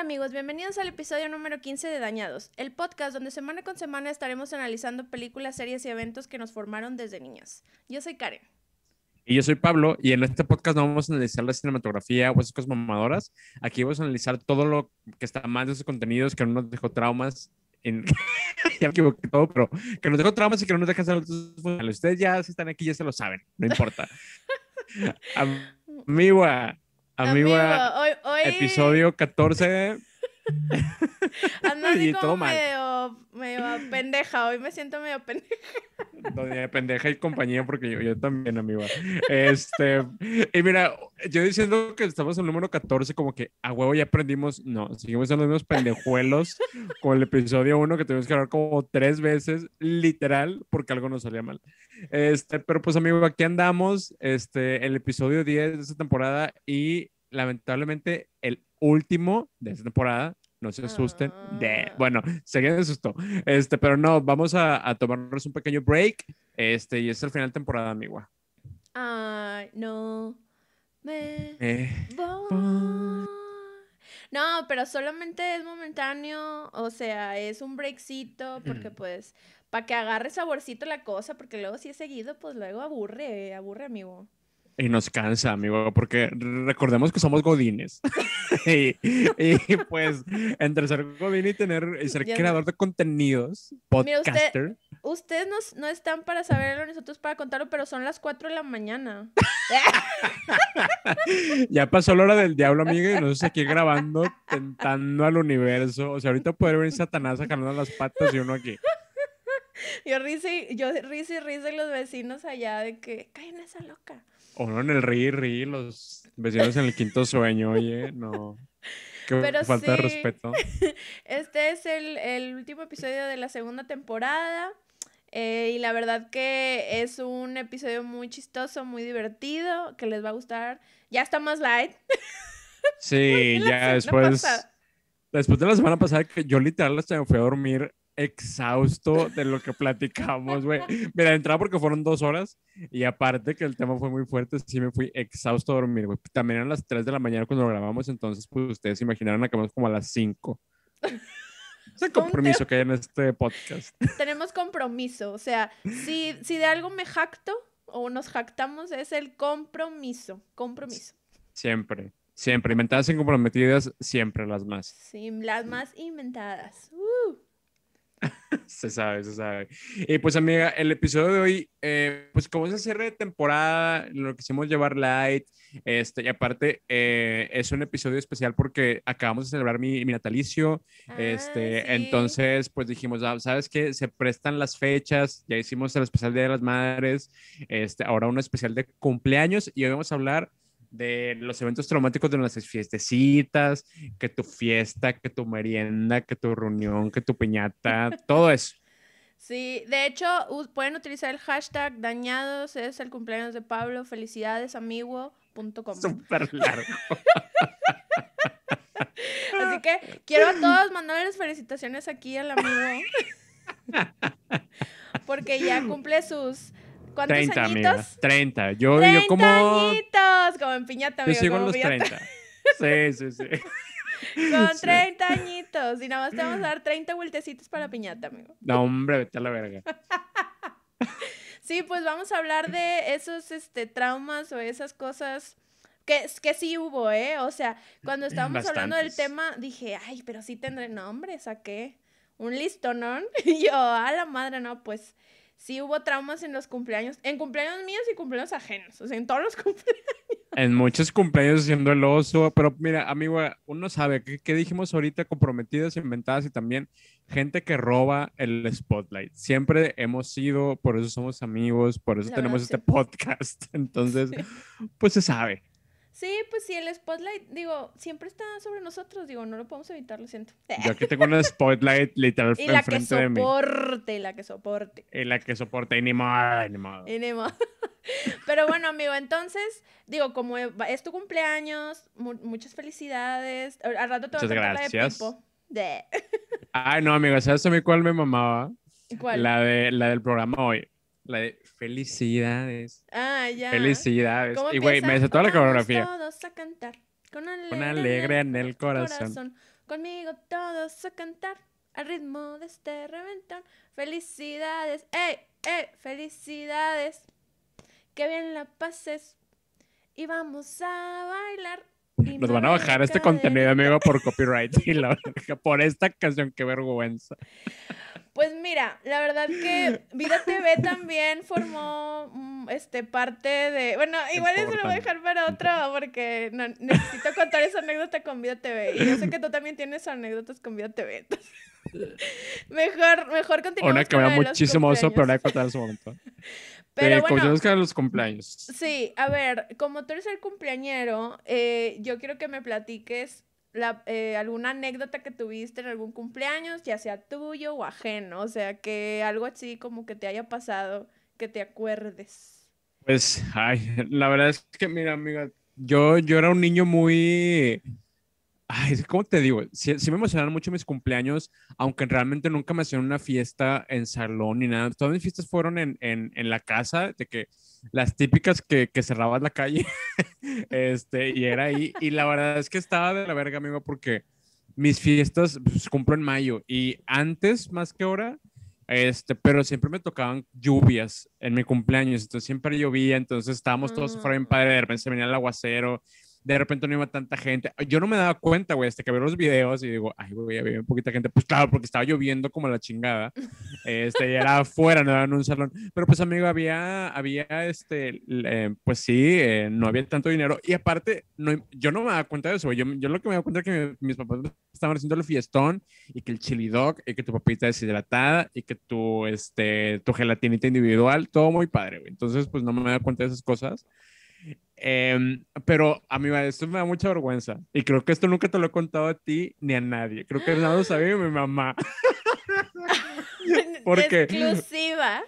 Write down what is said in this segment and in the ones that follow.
Hola amigos, bienvenidos al episodio número 15 de Dañados, el podcast donde semana con semana estaremos analizando películas, series y eventos que nos formaron desde niñas. Yo soy Karen. Y yo soy Pablo, y en este podcast no vamos a analizar la cinematografía o esas cosas mamadoras. Aquí vamos a analizar todo lo que está mal de esos contenidos que no nos dejó traumas. En... ya me equivoqué todo, pero que nos dejó traumas y que no nos dejan ser funcionales. Ustedes ya, si están aquí, ya se lo saben, no importa. Amigo, amigo, hoy, hoy... episodio 14. Ando así como medio, medio pendeja. Hoy me siento medio pendeja. Doña pendeja y compañía, porque yo, yo, también, amigo. Este, y mira, yo diciendo que estamos en el número 14, como que a huevo ya aprendimos. No, seguimos en los mismos pendejuelos con el episodio 1 que tuvimos que hablar como tres veces, literal, porque algo nos salía mal. Este, pero pues, amigo, aquí andamos. Este, el episodio 10 de esta temporada y lamentablemente el último de esta temporada no se asusten. De, Ah. bueno, se queden susto. Este, pero no, vamos a, a, tomarnos un pequeño break. Este, y es el final de temporada, amiga. Ay, no. Me Eh, voy. No, pero solamente es momentáneo. O sea, es un breakcito. Porque, pues, para que agarre saborcito la cosa. Porque luego, si es seguido, pues luego aburre, aburre, amigo. Y nos cansa, amigo, porque recordemos que somos godines. y, y, pues, entre ser godín y tener y ser Ya creador de contenidos, Mira, usted- podcaster. Ustedes no, no están para saberlo, nosotros para contarlo, pero son las 4 de la mañana. Ya pasó la hora del diablo, amiga, y nosotros aquí grabando, tentando al universo. O sea, ahorita puede venir Satanás sacando las patas y uno aquí. Yo risa y, yo risa y risa y los vecinos allá de que caen esa loca. O no en el ri, ri, los vecinos en el quinto sueño, oye, no. Qué Pero falta de sí. respeto. Este es el, el último episodio de la segunda temporada. eh, y la verdad que es un episodio muy chistoso, muy divertido, que les va a gustar. Ya está más light. Sí, ya después. pasada. Después de la semana pasada que yo literal hasta me fui a dormir exhausto de lo que platicamos, güey. Mira, entraba porque fueron dos horas y aparte que el tema fue muy fuerte, sí me fui exhausto a dormir, güey. También eran las 3 de la mañana cuando lo grabamos, entonces pues ustedes se imaginaron acabamos como a las 5. Es el compromiso que hay en este podcast. Tenemos compromiso. O sea, si, si de algo me jacto o nos jactamos es el compromiso. Compromiso. Siempre, siempre. Inventadas y comprometidas, siempre las más. Sí, las más inventadas. Uh. Se sabe, se sabe. Y pues, amiga, el episodio de hoy, eh, pues como es el cierre de temporada, lo quisimos llevar light. Este, y aparte, eh, es un episodio especial porque acabamos de celebrar mi, mi natalicio. Este, Ah, sí. entonces, pues dijimos, ah, ¿sabes qué? Se prestan las fechas. Ya hicimos el especial Día de las Madres. Este, ahora un especial de cumpleaños. Y hoy vamos a hablar de los eventos traumáticos de nuestras fiestecitas, que tu fiesta, que tu merienda, que tu reunión, que tu piñata, todo eso. Sí, de hecho, pueden utilizar el hashtag dañados, es el cumpleaños de Pablo, felicidades amigo.com. Súper largo. Así que quiero a todos mandarles felicitaciones aquí al amigo. Porque ya cumple sus ¿cuántos 30, añitos? amiga. 30. Yo, 30 yo como... añitos, como en piñata, Yo amigo, sigo en los piñata. 30. Sí, sí, sí. Con Sí. 30 añitos. Y nada más te vamos a dar 30 vueltecitos para piñata, amigo. No, hombre, vete a la verga. Sí, pues vamos a hablar de esos este, traumas o esas cosas que, que sí hubo, ¿eh? O sea, cuando estábamos hablando del tema, dije, ay, pero sí tendré nombre, saqué un listonón. Y yo, a la madre, no, pues sí hubo traumas en los cumpleaños, en cumpleaños míos y cumpleaños ajenos, o sea, en todos los cumpleaños. En muchos cumpleaños siendo el oso, pero mira, amigo, uno sabe que, que dijimos ahorita comprometidas, inventadas y también gente que roba el spotlight. Siempre hemos sido, por eso somos amigos, por eso La tenemos verdad, este podcast. Entonces, pues se sabe. Sí, pues sí, el spotlight, digo, siempre está sobre nosotros, digo, no lo podemos evitar, lo siento. Yo aquí tengo una spotlight literal Y la que enfrente de mí. soporte, la que soporte. Y la que soporta, y ni modo, ni modo. Y ni modo. Pero bueno, amigo, entonces, digo, como va- es tu cumpleaños, mu- muchas felicidades. Al rato te voy a la de. Pipo. Ay, no, amigo, ¿sabes a mí cuál me mamaba? ¿Cuál? La, de, la del programa hoy. La de felicidades. Ah, ya. Felicidades. ¿Cómo Y güey, me sé toda la coreografía. todos a cantar. Con alegre, Con alegre en el corazón. Conmigo todos a cantar al ritmo de este reventón. Felicidades, ¡ey, ey! Felicidades. Que bien la pases. Y vamos a bailar. Nos van a bajar este contenido, amigo, por copyright. Y la verga, por esta canción, qué vergüenza. Pues mira, la verdad que Vida TV también formó mm, este parte de. Bueno, igual eso lo voy a dejar para otro porque no, necesito contar esa anécdota con Vida TV. Y yo sé que tú también tienes anécdotas con Vida TV. entonces, mejor, mejor continuamos. Una que me da muchísimo oso, pero la voy a contar en su momento. Pero Eh, bueno, con los cumpleaños. Sí, a ver, como tú eres el cumpleañero, eh, yo quiero que me platiques la, eh, alguna anécdota que tuviste en algún cumpleaños, ya sea tuyo o ajeno, o sea, que algo así como que te haya pasado, que te acuerdes. Pues, ay, la verdad es que, mira, amiga, yo, yo era un niño muy... Ay, ¿cómo te digo? Sí, sí me emocionaron mucho mis cumpleaños, aunque realmente nunca me hacían una fiesta en salón ni nada. Todas mis fiestas fueron en, en, en la casa, de que las típicas que, que cerrabas la calle, este, y era ahí. Y la verdad es que estaba de la verga, amigo, porque mis fiestas pues, cumplo en mayo y antes, más que ahora, este, pero siempre me tocaban lluvias en mi cumpleaños, entonces siempre llovía, entonces estábamos todos fuera bien Ah. padre, de repente se venía el aguacero, de repente no iba tanta gente. Yo no me daba cuenta, güey, hasta que veo los videos y digo, ay, güey, había poquita gente. Pues claro, porque estaba lloviendo como la chingada. Este, y era afuera, no era en un salón. Pero pues, amigo, había, había, este, eh, pues sí, eh, no había tanto dinero. Y aparte, no, yo no me daba cuenta de eso, güey. Yo, yo lo que me daba cuenta es que mi- mis papás estaban haciendo el fiestón y que el chili dog y que tu papita deshidratada y que tu, este, tu gelatinita individual, todo muy padre, güey. Entonces, pues no me daba cuenta de esas cosas. Em, pero a mí esto me da mucha vergüenza y creo que esto nunca te lo he contado a ti ni a nadie. Creo que nada lo sabía mi mamá. ¿Por qué? Exclusiva.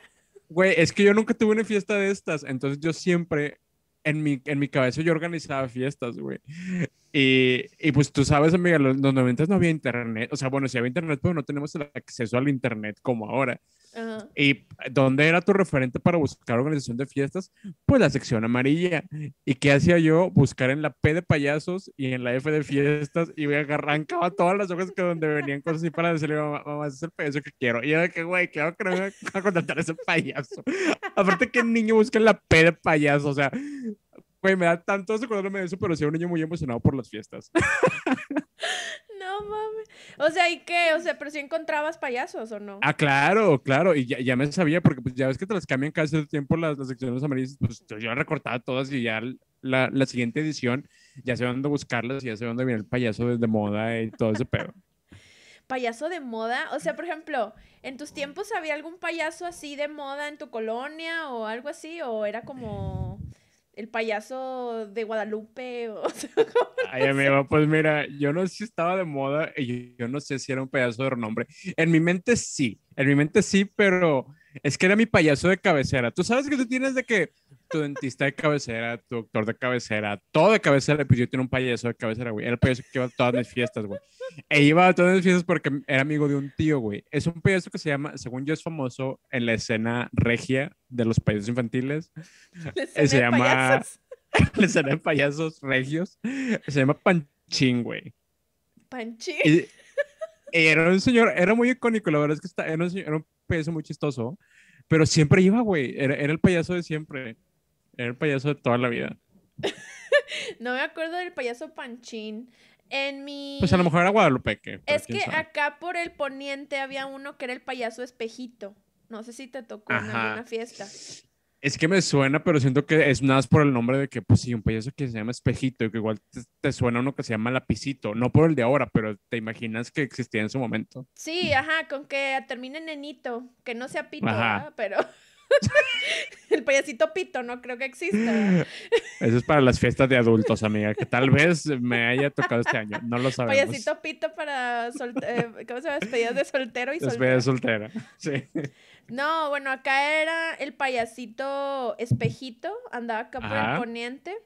Güey, es que yo nunca tuve una fiesta de estas, entonces yo siempre en mi, en mi cabeza yo organizaba fiestas, güey. Y, y pues tú sabes, amiga, los, los 90 no había internet, o sea, bueno, sí había internet, pero no tenemos el acceso al internet como ahora. Ajá. ¿Y dónde era tu referente para buscar organización de fiestas? Pues la sección amarilla. ¿Y qué hacía yo? Buscar en la P de payasos y en la F de fiestas y me arrancaba todas las hojas que donde venían cosas así para decirle, mamá, mamá, ese es el payaso que quiero. Y era de que, güey, claro que no voy a contratar a ese payaso. Aparte, ¿qué niño busca en la P de payaso? O sea, güey, me da tanto acordarme de eso, pero sí era un niño muy emocionado por las fiestas. No mames. O sea, ¿y qué? O sea, pero si encontrabas payasos o no. Ah, claro, claro, y ya, ya me sabía, porque pues ya ves que te las cambian cada cierto tiempo las, las secciones amarillas, pues yo ya recortaba todas y ya la, la siguiente edición ya sé dónde buscarlas y ya sé dónde viene el payaso desde moda y todo ese pedo. payaso de moda? O sea, por ejemplo, ¿en tus tiempos había algún payaso así de moda en tu colonia o algo así? ¿O era como el payaso de Guadalupe? O, sea. Ay, amigo, pues mira, yo no sé si estaba de moda y yo, yo no sé si era un payaso de renombre. En mi mente sí, en mi mente sí, pero es que era mi payaso de cabecera. Tú sabes que tú tienes de que tu dentista de cabecera, tu doctor de cabecera, todo de cabecera, pues yo tenía un payaso de cabecera, güey. Era el payaso que iba a todas mis fiestas, güey. E iba a todas mis fiestas porque era amigo de un tío, güey. Es un payaso que se llama, según yo es famoso en la escena regia de los payasos infantiles. La se escena de llama- payasos. escena de payasos regios. Se llama Panchín, güey. Panchín. Y, era un señor, era muy icónico, la verdad es que está, era, un, señor- era un payaso muy chistoso, pero siempre iba, güey, era, era el payaso de siempre, era el payaso de toda la vida. No me acuerdo del payaso Panchín. En mi... Pues a lo mejor era Guadalupe, que Es que sabe. acá por el poniente había uno que era el payaso espejito. No sé si te tocó en alguna fiesta. Es que me suena, pero siento que es nada más por el nombre de que, pues sí, un payaso que se llama Espejito y que igual te, te suena uno que se llama Lapicito, no por el de ahora, pero te imaginas que existía en su momento. Sí, ajá, con que termine en nenito, que no sea pito, Ajá. ¿verdad? pero el payasito pito no creo que exista. Eso es para las fiestas de adultos, amiga, que tal vez me haya tocado este año, no lo sabemos. Payasito pito para eh, ¿cómo se llama? Despedidas de soltero y Despedida soltero. soltera. Sí. No, bueno, acá era el payasito espejito, andaba acá por el poniente.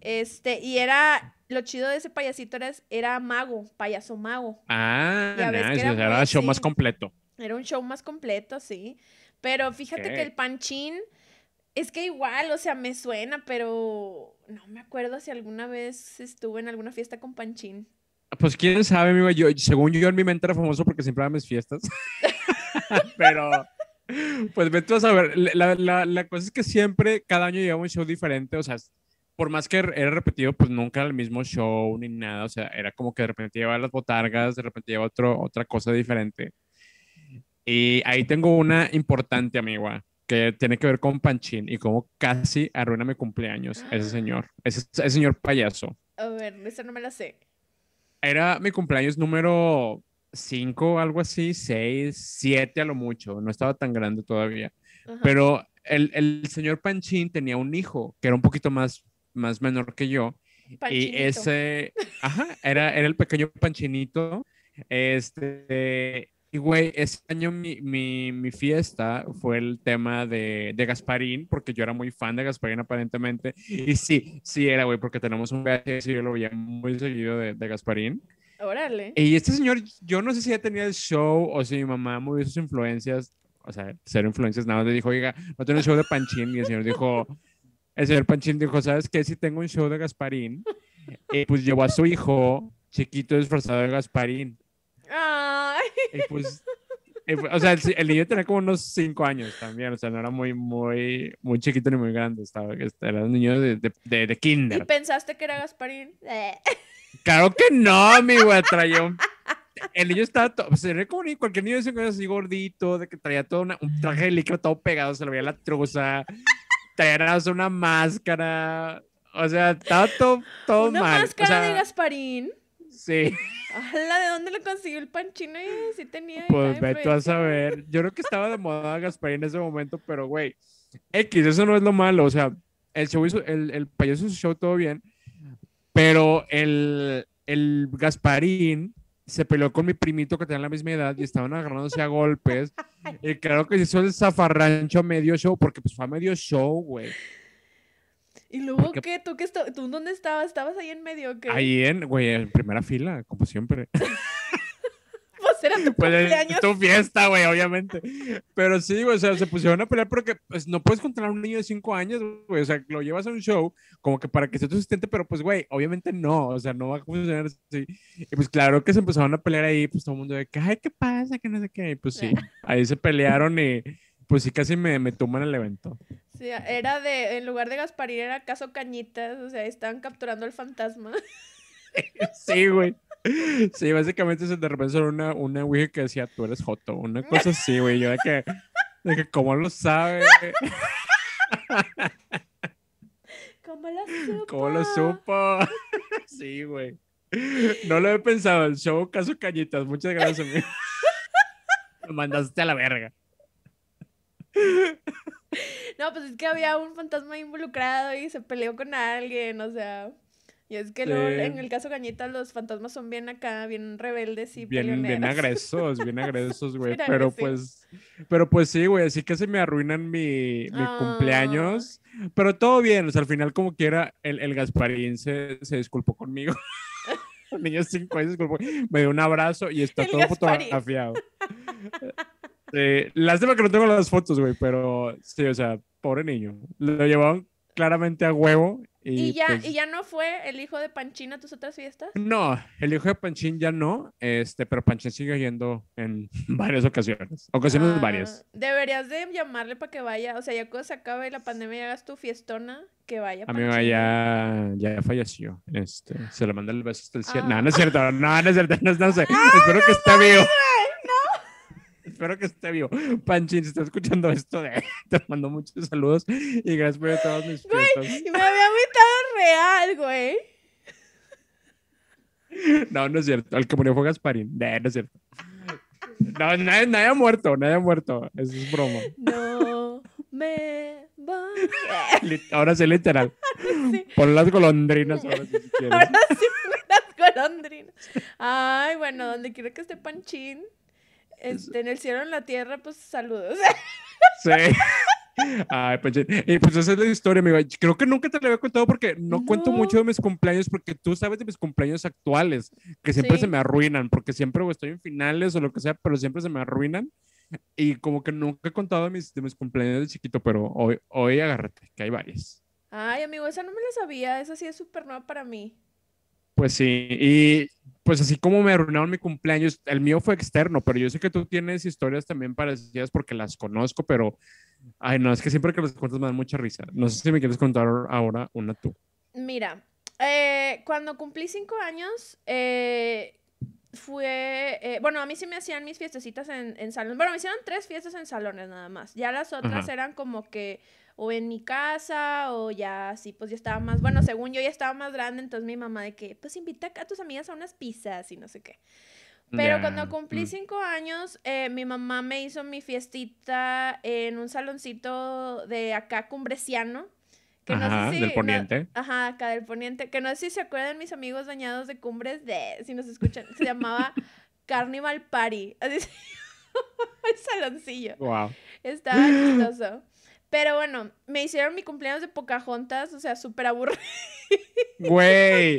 Este, y era, lo chido de ese payasito era, era mago, payaso mago. Ah, nice. era o sea, era show más completo. Era un show más completo, sí. Pero fíjate que el panchín es que igual, o sea, me suena, pero no me acuerdo si alguna vez estuve en alguna fiesta con panchín. Pues quién sabe, amigo. Yo, según yo, en mi mente era famoso porque siempre iba a mis fiestas. Pero, pues vete a saber. La, la, la, cosa es que siempre, cada año llevaba un show diferente. O sea, por más que era repetido, pues nunca era el mismo show ni nada. O sea, era como que de repente llevaba las botargas, de repente llevaba otro, otra cosa diferente. Y ahí tengo una importante, amiga, que tiene que ver con Panchín y cómo casi arruina mi cumpleaños ese señor, ese, ese señor payaso. A ver, esa no me la sé. Era mi cumpleaños número 5, algo así, 6, 7 a lo mucho, no estaba tan grande todavía. Pero el, el, señor Panchín tenía un hijo que era un poquito más, más menor que yo. Y ese, ajá, era, era el pequeño Panchinito. Este, y güey, ese año mi, mi, mi, fiesta fue el tema de, de, Gasparín, porque yo era muy fan de Gasparín aparentemente. Y sí, sí era, güey, porque tenemos un VHS y yo lo veía muy seguido de, de Gasparín. Órale. Y este señor, yo no sé si ya tenía el show o si mi mamá movió sus influencias, o sea, cero influencias, nada más le dijo, oiga, no tengo el show de Panchín. Y el señor dijo, el señor Panchín dijo, ¿sabes qué? Si tengo un show de Gasparín, y pues llevó a su hijo chiquito disfrazado de Gasparín. Ay. Y pues, o sea, el, niño tenía como unos 5 años también, o sea, no era muy, muy, muy chiquito ni muy grande, estaba, era un niño de, de, de kinder. ¿Y pensaste que era Gasparín? Claro que no, amigo, traía un... El niño estaba todo, se ve como cualquier niño de 5 años así gordito, de que traía todo una, un traje de líquido todo pegado, se le veía la truza, traía una máscara, o sea, estaba todo, todo ¿Una mal. máscara de Gasparín? Sí. ¿La ¿De dónde le consiguió el panchino? Y sí tenía. Pues ve tú a saber. Yo creo que estaba de moda Gasparín en ese momento, pero güey, X, eso no es lo malo. O sea, el show hizo, el, el payaso hizo show todo bien, pero el, el Gasparín se peleó con mi primito que tenía la misma edad y estaban agarrándose a golpes. Y claro que hizo el zafarrancho a medio show, porque pues fue a medio show, güey. ¿Y luego qué? ¿Tú, qué ¿Tú dónde estabas? ¿Estabas ahí en medio o qué? Ahí en, güey, en primera fila, como siempre. pues era tu pues, cumpleaños. Tu fiesta, güey, obviamente. Pero sí, güey, o sea, se pusieron a pelear porque pues, no puedes controlar a un niño de 5 años, güey. O sea, lo llevas a un show como que para que sea tu asistente, pero pues, güey, obviamente no. O sea, no va a funcionar así. Y pues claro que se empezaron a pelear ahí, pues todo el mundo de que, ay, ¿qué pasa? Que no sé qué. Y pues sí, ahí se pelearon y pues sí, casi me, me toman el evento. Sí, era de, en lugar de Gasparín era caso Cañitas, o sea, estaban capturando al fantasma. sí, güey. Sí, básicamente se de repente era una, una güey que decía, tú eres Joto, una cosa así, güey. Yo de que, de que, ¿cómo lo sabe? ¿Cómo lo supo? ¿Cómo lo supo? sí, güey. No lo he pensado, el show Caso Cañitas. Muchas gracias, amigo. Me mandaste a la verga. No, pues es que había un fantasma involucrado y se peleó con alguien, o sea. Y es que en el caso Gañita los fantasmas son bien acá, bien rebeldes y bien, bien agresos, bien agresos, güey. pero pues, pero pues sí, güey, así que se me arruinan mi, mi cumpleaños. Pero todo bien, o sea, al final como quiera, el, el Gasparín se, se disculpó conmigo. el niño de cinco años me dio un abrazo y está todo fotografiado. Sí, lástima que no tengo las fotos, güey, pero sí, o sea, pobre niño. Lo llevaban claramente a huevo. Y, ya, pues ¿Y ya no fue el hijo de Panchín a tus otras fiestas? No, el hijo de Panchín ya no, este, pero Panchín sigue yendo en varias ocasiones. Ocasiones Ah, varias. Deberías de llamarle para que vaya, o sea, ya cuando se acabe la pandemia y hagas tu fiestona, que vaya A mamá ya, ya falleció. Este, se le manda el beso hasta el cielo. Ah. No, no es cierto. No, no es cierto. No, no sé. Espero que esté vivo. Espero que esté vivo. Panchín, si está escuchando esto, te mando muchos saludos y gracias por todas mis fiestas. Y me había invitado real, güey. No, no es cierto. El que murió fue Gasparín. No, no es cierto. No, nadie, nadie ha muerto, nadie ha muerto. Eso es broma. No me voy. Ahora sí, literal. Sí. Pon las golondrinas ahora sí, si quieres. Ahora sí, las golondrinas. Ay, bueno, donde quiera que esté Panchín, este, en el cielo, en la tierra, pues saludos. Sí. Ay, Panchín. Y pues esa es la historia, amigo. Creo que nunca te la había contado porque no, cuento mucho de mis cumpleaños porque tú sabes de mis cumpleaños actuales, que siempre Sí. se me arruinan, porque siempre o estoy en finales o lo que sea, pero siempre se me arruinan. Y como que nunca he contado de mis, de mis cumpleaños de chiquito, pero hoy, hoy agárrate, que hay varias. Ay, amigo, esa no me la sabía. Esa sí es súper nueva para mí. Pues sí, y pues así como me arruinaron mi cumpleaños, el mío fue externo, pero yo sé que tú tienes historias también parecidas porque las conozco, pero, ay, no, es que siempre que las cuentas me dan mucha risa. No sé si me quieres contar ahora una tú. Mira, eh, cuando cumplí cinco años, eh, fue, eh, bueno, a mí sí me hacían mis fiestecitas en, en salón. Bueno, me hicieron tres fiestas en salones nada más. Ya las otras eran como que o en mi casa o ya así, pues ya estaba más, bueno, según yo ya estaba más grande, entonces mi mamá de que, pues invita a tus amigas a unas pizzas y no sé qué. Pero cuando cumplí mm. cinco años, eh, mi mamá me hizo mi fiestita en un saloncito de acá cumbreciano. Que ajá, no sé si, del poniente. ajá, acá del poniente. Que no sé si se acuerdan mis amigos dañados de cumbres de, si nos escuchan, se llamaba Carnival Party. Así se el saloncillo. Wow. Estaba chistoso. Pero bueno, me hicieron mi cumpleaños de Pocahontas, o sea, súper aburrido. Güey.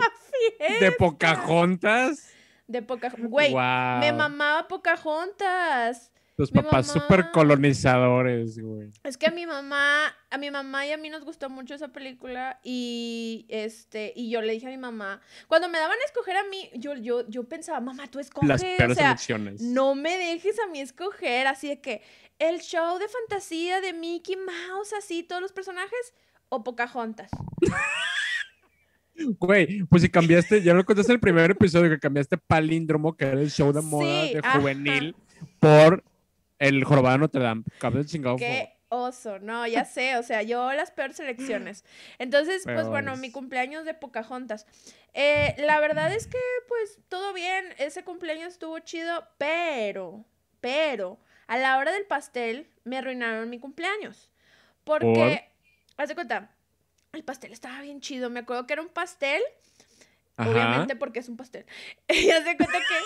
¿De Pocahontas? De Pocahontas. Güey, me mamaba Pocahontas. Tus papás súper colonizadores, güey. Es que a mi mamá, a mi mamá y a mí nos gustó mucho esa película y este y yo le dije a mi mamá, cuando me daban a escoger a mí, yo yo yo pensaba, "Mamá, tú escoges." Las o sea, No me dejes a mí escoger, así de que el show de fantasía de Mickey Mouse, así todos los personajes o Pocahontas. Güey, pues si cambiaste, ya lo contaste en el primer episodio que cambiaste palíndromo, que era el show de moda de juvenil, por el jorobado de Notre Dame. chingado. Qué oso, no, ya sé, o sea, yo las peores selecciones. Entonces, pues bueno, mi cumpleaños de Pocahontas. Eh, la verdad es que, pues, todo bien, ese cumpleaños estuvo chido, pero, pero, a la hora del pastel me arruinaron mi cumpleaños. Porque, haz de cuenta, el pastel estaba bien chido. Me acuerdo que era un pastel. Obviamente porque es un pastel. Y haz de cuenta que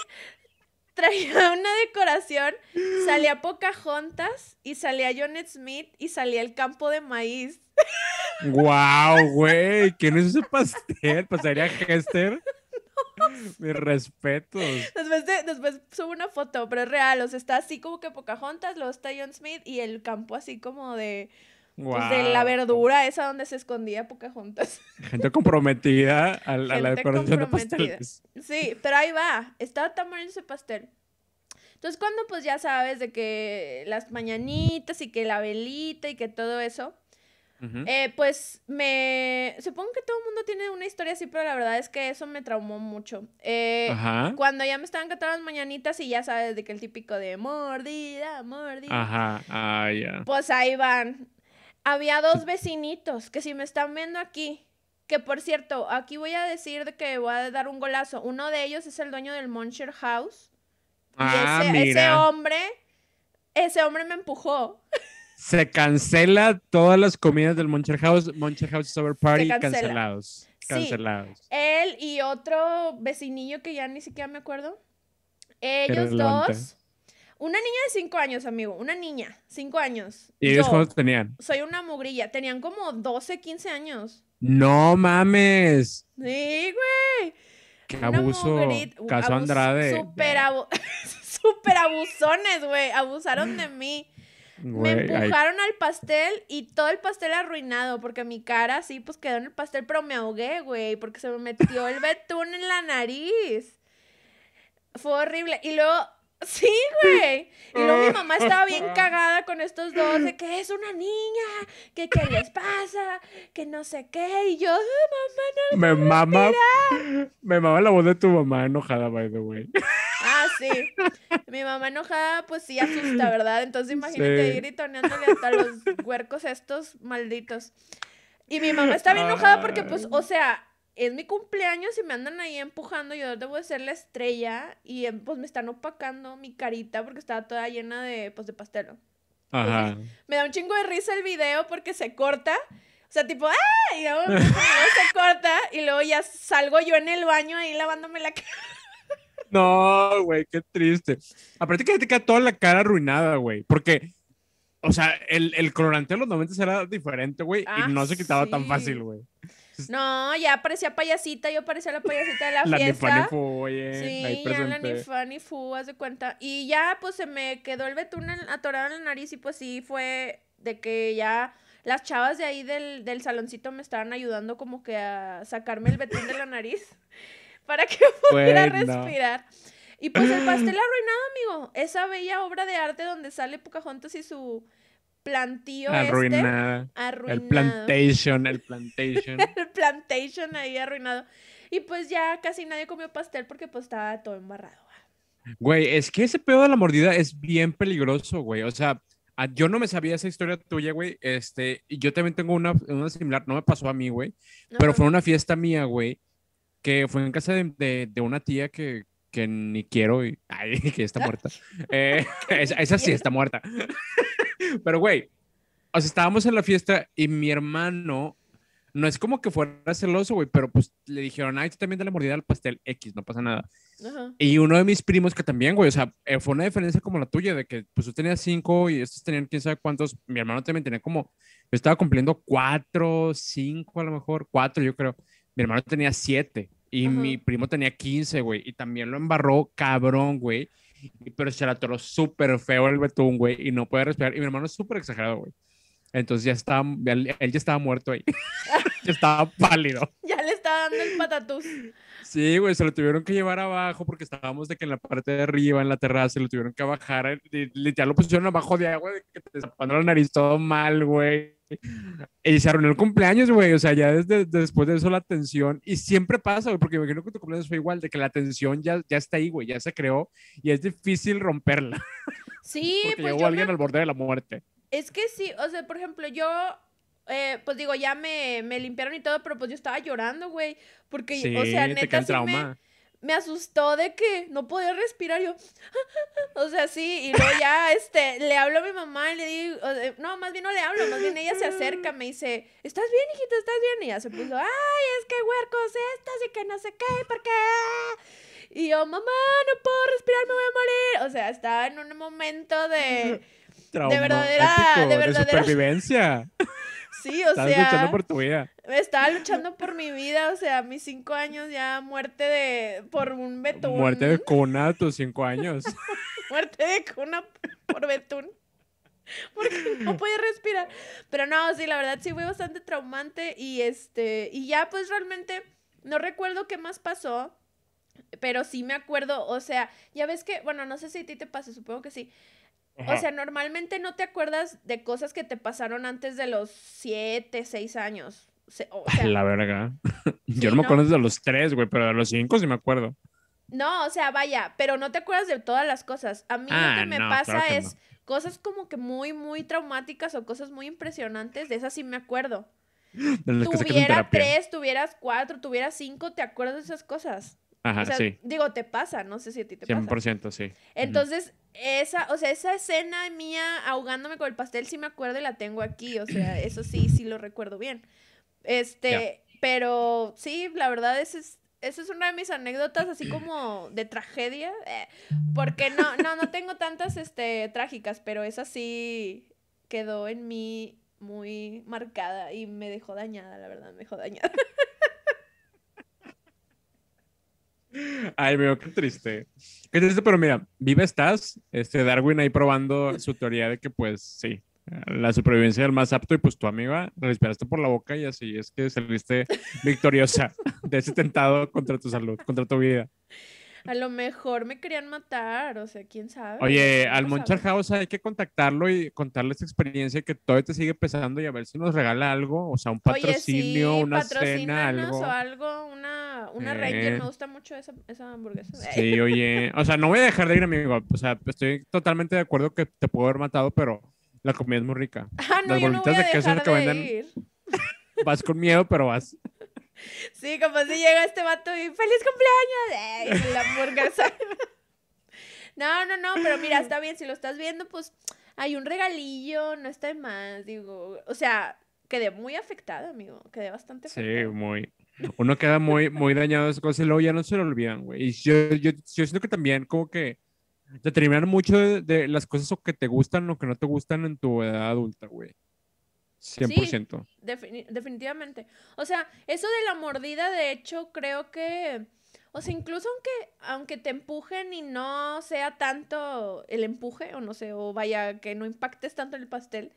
traía una decoración, salía Pocahontas y salía John Smith y salía el campo de maíz. ¡Wow, güey! ¿Quién es ese pastel? ¿Pasaría Hester? Mis respetos. Después, después subo una foto, pero es real. O sea, está así como que Pocahontas, luego está John Smith y el campo así como de pues de la verdura esa donde se escondía Pocahontas. Gente comprometida a, la decoración de pasteles. Sí, pero ahí va. Estaba tan bonito ese pastel. Entonces, cuando pues ya sabes de que las mañanitas y que la velita y que todo eso, eh, pues me... Supongo que todo el mundo tiene una historia así, pero la verdad es que eso me traumó mucho. Eh, cuando ya me estaban cantando las mañanitas y ya sabes de que el típico de mordida, mordida. Ajá, ah, ya. Pues ahí van. Había dos vecinitos que si me están viendo aquí, que por cierto, aquí voy a decir de que voy a dar un golazo. Uno de ellos es el dueño del Moncher House. Ah, y ese, hombre, ese hombre me empujó. Se cancela todas las comidas del Moncher House. Moncher House Over Party cancelados. Cancelados. él y otro vecinillo que ya ni siquiera me acuerdo. Ellos dos una niña de cinco años, amigo. Una niña, cinco años. ¿Y ellos cuántos tenían? Soy una mugrilla. Tenían como 12, 15 años. No mames. Sí, güey. Qué abuso. Caso Andrade. Súper super abusones, güey. Abusaron de mí. Me empujaron al pastel y todo el pastel arruinado porque mi cara sí, pues quedó en el pastel, pero me ahogué, güey, porque se me metió el betún en la nariz. Fue horrible. Y luego Sí, güey. Y luego mi mamá estaba bien cagada con estos dos de que es una niña, que qué les pasa, que no sé qué. Y yo, mamá, no Me mama. Me mama la voz de tu mamá enojada, by the way. Ah, sí. Mi mamá enojada, pues sí asusta, ¿verdad? Entonces imagínate ir gritoneándole hasta los huercos estos malditos. Y mi mamá está bien enojada porque, pues, o sea, es mi cumpleaños y me andan ahí empujando, yo debo de ser la estrella y em, pues me están opacando mi carita porque estaba toda llena de, pues, de pastelo. Ajá. me da un chingo de risa el video porque se corta. O sea, tipo, ¡ah! Y luego, se corta y luego ya salgo yo en el baño ahí lavándome la cara. No, güey, qué triste. Aparte que te queda toda la cara arruinada, güey. Porque, o sea, el, el colorante de los 90 era diferente, güey. y ah, no se quitaba tan fácil, güey. No, ya parecía payasita, yo parecía la payasita de la, la fiesta. La oye, Sí, ya la ni Fanny Fu, haz de cuenta. Y ya, pues, se me quedó el betún atorado en la nariz y pues sí fue de que ya las chavas de ahí del, del saloncito me estaban ayudando como que a sacarme el betún de la nariz. para que pudiera respirar. Y pues el pastel arruinado, amigo. Esa bella obra de arte donde sale Pocahontas y su plantío arruinada. Este, arruinado. El plantation, el plantation. el plantation ahí arruinado. Y pues ya casi nadie comió pastel porque pues estaba todo embarrado. Güey, es que ese pedo de la mordida es bien peligroso, güey. O sea, Ah, yo no me sabía esa historia tuya, güey. Este, yo también tengo una, una similar, no me pasó a mí, güey. Pero fue una fiesta mía, güey, que fue en casa de, de, una tía que, que, ni quiero, y, ay, que está muerta. Eh, esa, esa, sí está muerta. pero, güey, o sea, estábamos en la fiesta y mi hermano no es como que fuera celoso, güey, pero pues le dijeron, ay, tú también dale mordida al pastel X, no pasa nada. Y uno de mis primos que también, güey, o sea, eh, fue una diferencia como la tuya, de que pues tú tenías cinco y estos tenían quién sabe cuántos, mi hermano también tenía como, yo estaba cumpliendo cuatro, cinco a lo mejor, cuatro yo creo, mi hermano tenía siete y mi primo tenía quince, güey, y también lo embarró cabrón, güey, pero se la atoró súper feo el betún, güey, y no puede respirar, y mi hermano es súper exagerado, güey. Entonces ya estaba, él, ya estaba muerto ahí. ya estaba pálido. Ya le estaba dando el patatús. Sí, güey, se lo tuvieron que llevar abajo porque estábamos de que en la parte de arriba, en la terraza, lo tuvieron que bajar. Literal lo pusieron abajo de agua, de que te tapando la nariz todo mal, güey. Y se arruinó el cumpleaños, güey. O sea, ya desde después de eso la tensión. Y siempre pasa, güey, porque me imagino que tu cumpleaños fue igual, de que la tensión ya, ya está ahí, güey, ya se creó y es difícil romperla. Sí, porque pues llegó alguien al borde de la muerte. Es que sí, o sea, por ejemplo, yo, eh, pues digo, ya me, me, limpiaron y todo, pero pues yo estaba llorando, güey, porque, o sea, neta, sí me, me, asustó de que no podía respirar, yo, o sea, sí, y luego ya, este, le hablo a mi mamá y le digo, no, más bien no le hablo, más bien ella se acerca, me dice, ¿estás bien, hijita? ¿Estás bien? Y ya se puso, ay, es que huercos estas y que no sé qué, ¿por qué? Y yo, mamá, no puedo respirar, me voy a morir. O sea, estaba en un momento de de verdadera, de verdadera supervivencia. Sí, o sea. Estaba luchando por tu vida. Estaba luchando por mi vida, o sea, mis cinco años ya muerte de por un betún. Muerte de cuna tus cinco años. muerte de cuna por betún. Porque no podía respirar. Pero no, sí, la verdad sí fue bastante traumante y este y ya pues realmente no recuerdo qué más pasó. Pero sí me acuerdo, o sea, ya ves que, bueno, no sé si a ti te pasa, supongo que sí o sea, normalmente no te acuerdas de cosas que te pasaron antes de los siete, seis años. O sea, la verga. Yo no me acuerdo de los tres, güey, pero de los cinco sí me acuerdo. No, o sea, vaya, pero no te acuerdas de todas las cosas. A mí lo que ah, me pasa es cosas como que muy, muy traumáticas o cosas muy impresionantes, de esas sí me acuerdo. Tuviera tres, tuvieras cuatro, tuvieras cinco, ¿te acuerdas de esas cosas? Ajá, sí. Digo, te pasa, no sé si a ti te pasa. 100%, sí. Entonces, esa, o sea, esa escena mía ahogándome con el pastel sí me acuerdo y la tengo aquí, o sea, eso sí, sí lo recuerdo bien. Este, pero sí, la verdad, esa es, esa es una de mis anécdotas así como de tragedia, eh, porque no, no, no tengo tantas, este, trágicas, pero esa sí quedó en mí muy marcada y me dejó dañada, la verdad, me dejó dañada. Ay, veo qué triste. Qué triste, pero mira, vive estás. Este Darwin ahí probando su teoría de que, pues, sí, la supervivencia del más apto y pues tu amiga respiraste por la boca y así es que saliste victoriosa de ese tentado contra tu salud, contra tu vida. A lo mejor me querían matar, o sea, quién sabe. Oye, al Monchar House hay que contactarlo y contarle esta experiencia que todavía te sigue pesando y a ver si nos regala algo, o sea, un patrocinio, una cena, algo. o algo, una, una me gusta mucho esa, esa hamburguesa. Sí, oye, o sea, no voy a dejar de ir, amigo, o sea, estoy totalmente de acuerdo que te puedo haber matado, pero la comida es muy rica. Ah, no, Las bolitas de queso que venden. Vas con miedo, pero vas. Sí, como si llega este vato y ¡Feliz cumpleaños! Eh, la hamburguesa. No, no, no, pero mira, está bien, si lo estás viendo, pues hay un regalillo, no está de más, digo, o sea, quedé muy afectada, amigo, quedé bastante afectada. Sí, muy. Uno queda muy, muy dañado de esas cosas y luego ya no se lo olvidan, güey. Y yo, yo, yo siento que también como que te terminan mucho de, las cosas o que te gustan o que no te gustan en tu edad adulta, güey. 100%. Sí, definitivamente. O sea, eso de la mordida, de hecho, creo que... O sea, incluso aunque, aunque te empujen y no sea tanto el empuje, o no sé, o vaya, que no impactes tanto el pastel,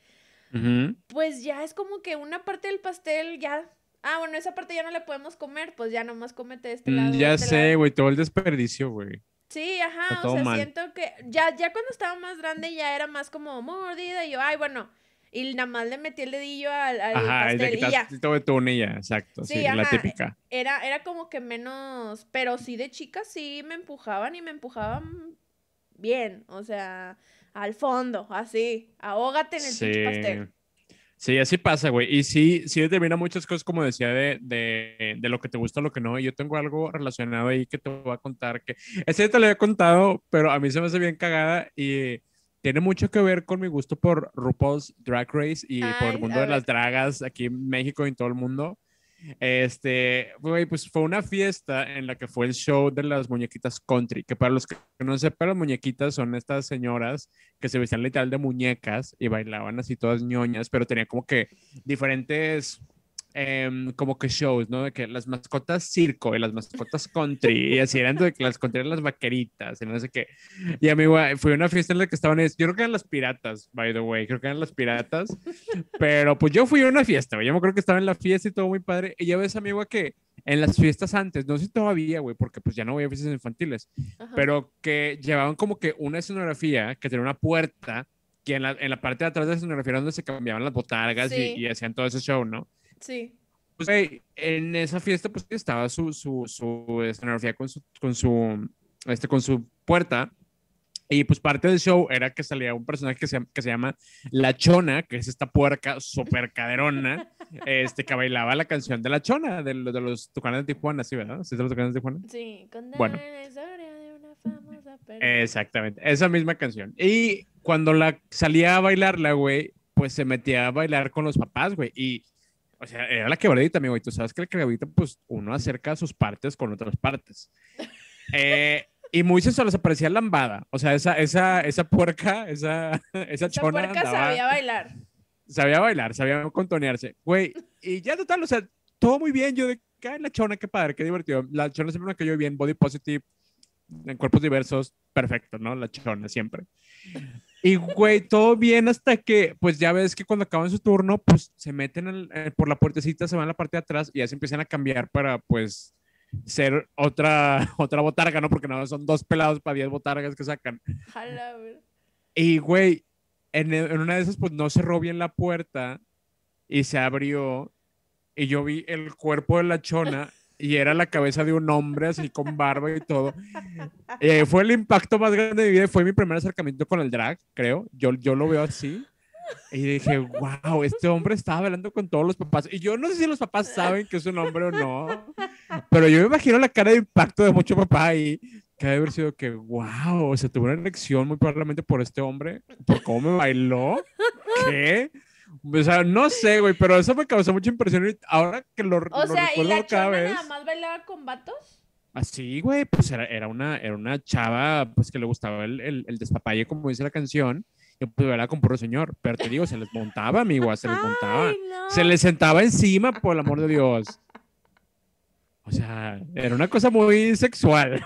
pues ya es como que una parte del pastel ya Ah, bueno, esa parte ya no la podemos comer, pues ya nomás cómete este Mm, lado. ya este sé, güey, todo el desperdicio, güey. Sí, ajá, o sea, mal. siento que ya, ya cuando estaba más grande ya era más como mordida y yo, ay, bueno, y nada más le metí el dedillo al, al Ajá, pastel y ya. exacto, sí, Sí, la típica. Era, era como que menos, pero sí de chica sí me empujaban y me empujaban bien, o sea, al fondo, así, ahógate en el pinche pastel. Sí, así pasa, güey. Y sí, sí determina muchas cosas, como decía, de, de, de lo que te gusta, lo que no. Yo tengo algo relacionado ahí que te voy a contar, que ese te lo había contado, pero a mí se me hace bien cagada y tiene mucho que ver con mi gusto por RuPaul's Drag Race y por el mundo de las dragas aquí en México y en todo el mundo. Este, pues fue una fiesta en la que fue el show de las muñequitas country, que para los que no sepan, las muñequitas son estas señoras que se vestían literal de muñecas y bailaban así todas ñoñas, pero tenían como que diferentes, em, como que shows, ¿no? De que las mascotas circo y las mascotas country, y así eran de que las country eran las vaqueritas, y no sé qué. Y amigo, fue una fiesta en la que estaban, es- yo creo que eran las piratas, by the way, creo que eran las piratas, pero pues yo fui a una fiesta, güey, yo me acuerdo que estaba en la fiesta y todo muy padre, y ya ves, amigo, que en las fiestas antes, no sé si todavía, güey, porque pues ya no voy a fiestas infantiles, Ajá. pero que llevaban como que una escenografía que tenía una puerta que en la, en la parte de atrás de la escenografía donde se cambiaban las botargas y- Sí. y, hacían todo ese show, ¿no? Sí. Pues, güey, en esa fiesta pues estaba su, su, su escenografía con su, con su, este, con su puerta y pues parte del show era que salía un personaje que se, que se llama La Chona, que es esta puerca súper caderona, este, que bailaba la canción de La Chona, de, los- de los Tucanes de Tijuana, ¿sí, verdad? ¿Sí de los Tucanes de Tijuana? Sí, contar Bueno. la historia de una famosa persona. Exactamente, esa misma canción. Y cuando la salía a bailarla, güey, pues se metía a bailar con los papás, güey. Y, o sea, era la quebradita, amigo. Y tú sabes que la quebradita, pues uno acerca sus partes con otras partes. Eh, y muy se les aparecía lambada. O sea, esa, esa, esa puerca, esa, esa Esa chona. puerca andaba- sabía bailar. sabía bailar, sabía contonearse. Güey, y ya total, o sea, todo muy bien. Yo de, "Ay, la chona, qué padre, qué divertido. La chona siempre me cayó bien, body positive, en cuerpos diversos, perfecto, ¿no? La chona siempre. Y, güey, todo bien hasta que, pues ya ves que cuando acaban su turno, pues se meten al- eh, por la puertecita, se van a la parte de atrás y ya se empiezan a cambiar para, pues, ser otra, otra botarga, ¿no? Porque no, son dos pelados para diez botargas que sacan. Jala. Y, güey, en, en una de esas, pues no cerró bien la puerta y se abrió. Y yo vi el cuerpo de la chona y era la cabeza de un hombre así con barba y todo. Eh, fue el impacto más grande de mi vida. Fue mi primer acercamiento con el drag, creo. Yo, yo lo veo así. Y dije, wow, este hombre estaba hablando con todos los papás. Y yo no sé si los papás saben que es un hombre o no, pero yo me imagino la cara de impacto de mucho papá ahí, que debe haber sido que, wow, o sea, tuve una erección muy probablemente por este hombre, por cómo me bailó. ¿Qué? O sea, no sé, güey, pero eso me causó mucha impresión. y Ahora que lo, O lo sea, ¿y recuerdo la cada vez. nada más bailaba con vatos? Así, güey, pues era, era, una, era una chava, pues que le gustaba el, el, el despapalle, como dice la canción, y pues era con puro señor. Pero te digo, se les montaba, amigo, se les montaba. Ay, no. Se les sentaba encima, por el amor de Dios. O sea, era una cosa muy sexual.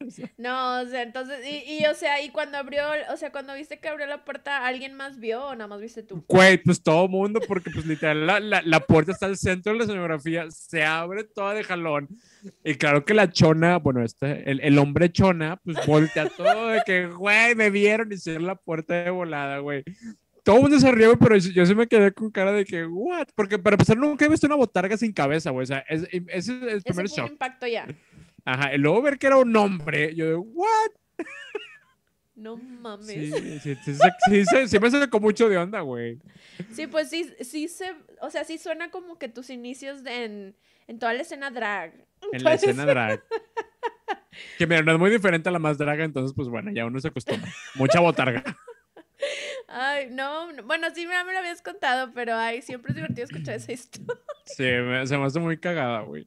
No, o sea, entonces, y, y, o sea, y cuando abrió, o sea, cuando viste que abrió la puerta, ¿alguien más vio o nada más viste tú? Güey, pues todo mundo, porque pues literal la, la, la puerta está al centro de la escenografía, se abre toda de jalón. Y claro que la chona, bueno, este, el, el hombre chona, pues voltea todo de que, güey, me vieron y cierra la puerta de volada, güey. Todo el mundo se rió, pero yo, sí me quedé con cara de que, what? Porque para empezar, nunca he visto una botarga sin cabeza, güey. O sea, ese es, es, el Ese primer fue un shock. impacto ya. Ajá, y luego ver que era un hombre, yo de, what? No mames. Sí, Sí, sí, sí, sí, sí, sí, sí me sacó mucho de onda, güey. pues sí, sí se, o sea, sí suena como que tus inicios de- en, en toda la escena drag. En la escena drag. Que mira, no es muy diferente a la más draga, entonces, pues bueno, ya uno se acostumbra. Mucha botarga. Ay, no, no, bueno, sí ya me lo habías contado, pero ay, siempre es divertido escuchar esa historia. Sí, me- se me hace muy cagada, güey.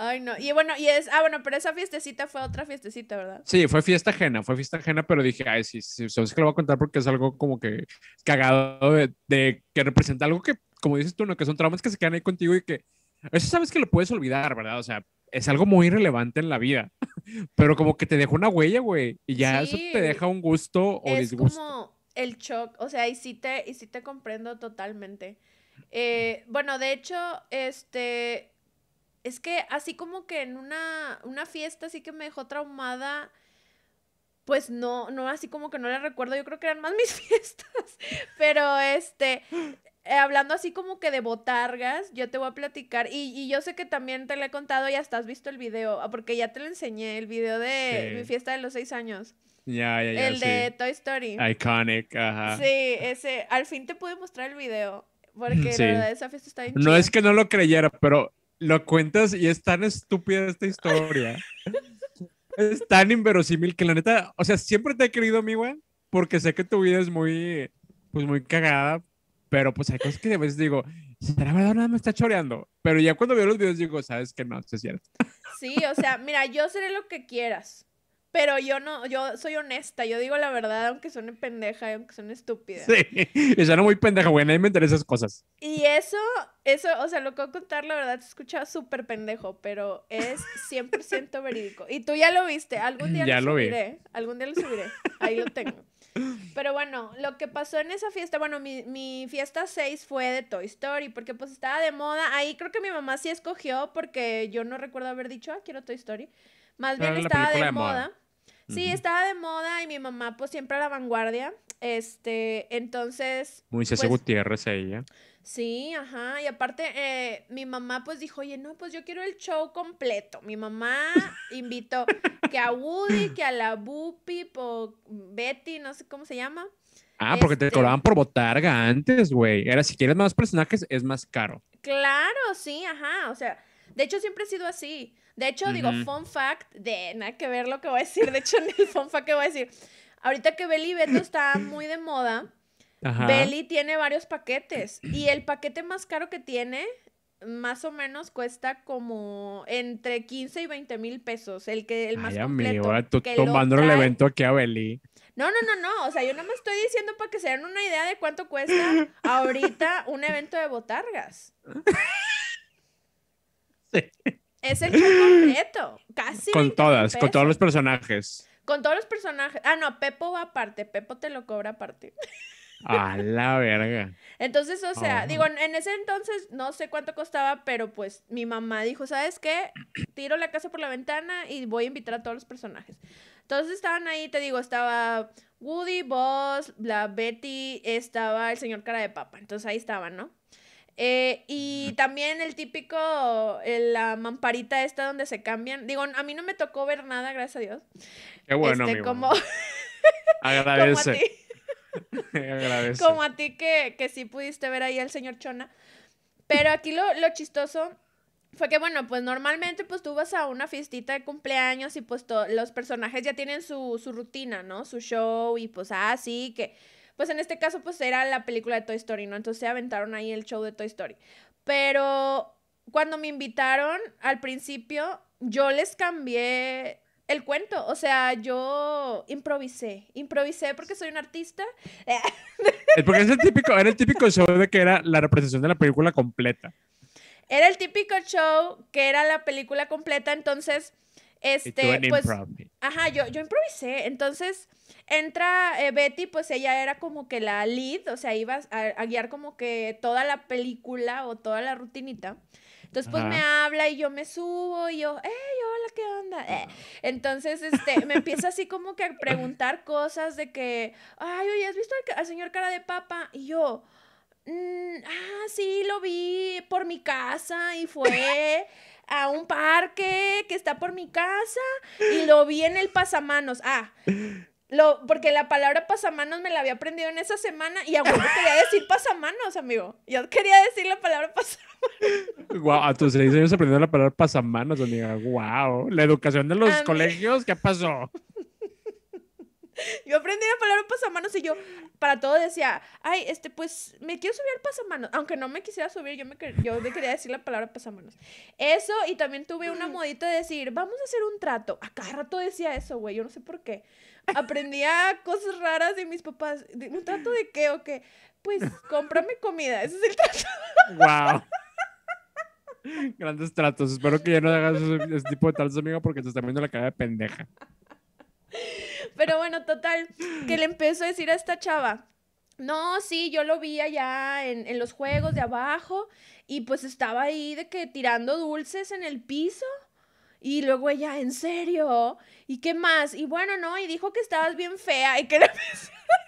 Ay, no. Y bueno, y es, ah, bueno, pero esa fiestecita fue otra fiestecita, ¿verdad? Sí, fue fiesta ajena, fue fiesta ajena, pero dije, ay, sí, sí, sabes que lo voy a contar porque es algo como que cagado de, de que representa algo que, como dices tú, ¿no? Que son traumas que se quedan ahí contigo y que eso sabes que lo puedes olvidar, ¿verdad? O sea, es algo muy relevante en la vida, pero como que te deja una huella, güey, y ya eso Sí. te deja un gusto o es disgusto. como el shock, o sea, y sí te, y sí te comprendo totalmente. Eh, bueno, de hecho, este, es que así como que en una, una fiesta así que me dejó traumada, pues no, no, así como que no la recuerdo, yo creo que eran más mis fiestas, pero este, eh, hablando así como que de botargas, yo te voy a platicar, y, y yo sé que también te lo he contado y hasta has visto el video, ah, porque ya te lo enseñé, el video de Sí. mi fiesta de los seis años, Ya, ya, ya. el sí. de Toy Story. Iconic, ajá. Sí, ese, al fin te pude mostrar el video, porque Sí. la verdad esa fiesta está bien No chida. es que no lo creyera, pero lo cuentas y es tan estúpida esta historia. es tan inverosímil que la neta, o sea, siempre te he querido, mi güey, porque sé que tu vida es muy, pues muy cagada, pero pues hay cosas que a veces digo, ¿será verdad nada me está choreando? Pero ya cuando veo los videos digo, sabes que no, es cierto. Sí, o sea, mira, yo seré lo que quieras. Pero yo no, yo soy honesta, yo digo la verdad, aunque suene pendeja y aunque suene estúpida. Sí, y suena muy pendeja, güey, nadie me interesa esas cosas. Y eso, eso, o sea, lo que voy a contar, la verdad, se escucha súper pendejo, pero es 100% verídico. Y tú ya lo viste, algún día Ya lo lo vi. subiré, algún día lo subiré, ahí lo tengo. Pero bueno, lo que pasó en esa fiesta, bueno, mi, mi fiesta 6 fue de Toy Story, porque pues estaba de moda. Ahí creo que mi mamá sí escogió, porque yo no recuerdo haber dicho, ah, quiero Toy Story. Más bien estaba de moda. moda. Sí, estaba de moda y mi mamá pues siempre a la vanguardia. Este, entonces, Muy César Pues- Gutiérrez ella. sí, ajá. Y aparte, eh, mi mamá pues dijo, oye, no, pues yo quiero el show completo. Mi mamá invitó que a Woody, que a la Bupi, o Betty, no sé cómo se llama. Ah, porque te Este- cobraban por botarga antes, güey. Era si quieres más personajes, es más caro. Claro, sí, ajá. O sea, de hecho siempre ha sido así. De hecho, digo, fun fact, de nada que ver lo que voy a decir. De hecho, en el fun fact que voy a decir. Ahorita que Beli Beto está muy de moda, Ajá. Belly tiene varios paquetes y el paquete más caro que tiene más o menos cuesta como entre 15 y 20 mil pesos, el que el más Ay, completo. amigo, tú tomando el evento aquí a Beli. No, no, no, no, o sea, yo no me estoy diciendo para que se den una idea de cuánto cuesta ahorita un evento de botargas. Sí. Es el show completo, casi. Con 20,000 todas, con todos los personajes. Con todos los personajes. Ah, no, Pepo va aparte, Pepo te lo cobra aparte. A la verga. Entonces, o sea, Ajá. digo, en, ese entonces no sé cuánto costaba, pero pues mi mamá dijo, ¿sabes qué? Tiro la casa por la ventana y voy a invitar a todos los personajes. Entonces estaban ahí, te digo, estaba Woody, Buzz, la Betty, estaba el señor cara de papa. Entonces ahí estaban, ¿no? Eh, y también el típico, la mamparita esta donde se cambian. Digo, a mí no me tocó ver nada, gracias a Dios. Qué bueno, este, amigo. como, como a Agradece. ti. Agradece. Como a ti que, que sí pudiste ver ahí al señor Chona. Pero aquí lo, lo chistoso fue que, bueno, pues normalmente pues tú vas a una fiestita de cumpleaños y pues los personajes ya tienen su, su rutina, ¿no? Su show y pues, ah, sí, que... Pues en este caso pues era la película de Toy Story, ¿no? Entonces se aventaron ahí el show de Toy Story. Pero cuando me invitaron al principio, yo les cambié el cuento. O sea, yo improvisé. Improvisé porque soy un artista. Es porque es el típico, era el típico show de que era la representación de la película completa. Era el típico show que era la película completa, entonces, este, pues, ajá, yo, yo improvisé, entonces entra eh, Betty, pues ella era como que la lead, o sea, iba a, a guiar como que toda la película o toda la rutinita. Entonces, pues Ajá. me habla y yo me subo y yo, hey, hola, ¿qué onda? Eh, Entonces, este, me empieza así como que a preguntar cosas de que, ay, oye, ¿has visto al, al señor cara de papa? Y yo, "Mm, ah, sí, lo vi por mi casa y fue a un parque que está por mi casa y lo vi en el pasamanos. Ah, lo, porque la palabra pasamanos me la había aprendido en esa semana y a huevo quería decir pasamanos, amigo. Yo quería decir la palabra pasamanos. Wow, a tus seis años aprendiendo la palabra pasamanos, amiga. Wow. La educación de los colegios, ¿qué pasó? Yo aprendí la palabra pasamanos y yo para todo decía, ay, este, pues me quiero subir al pasamanos. Aunque no me quisiera subir, yo, me, yo me quería decir la palabra pasamanos. Eso, y también tuve una modita de decir, vamos a hacer un trato. A cada rato decía eso, güey, yo no sé por qué. Aprendía cosas raras de mis papás. ¿De- ¿Un trato de qué o qué? Pues cómprame comida, ese es el trato. Wow. Grandes tratos. Espero que ya no hagas ese, ese tipo de tratos, amiga, porque te está viendo la cara de pendeja. Pero bueno, total, que le empezó a decir a esta chava, No, sí, yo lo vi allá en, en los juegos de abajo y pues estaba ahí de que tirando dulces en el piso. Y luego ella, ¿en serio? ¿Y qué más? Y bueno, no, y dijo que estabas bien fea y que le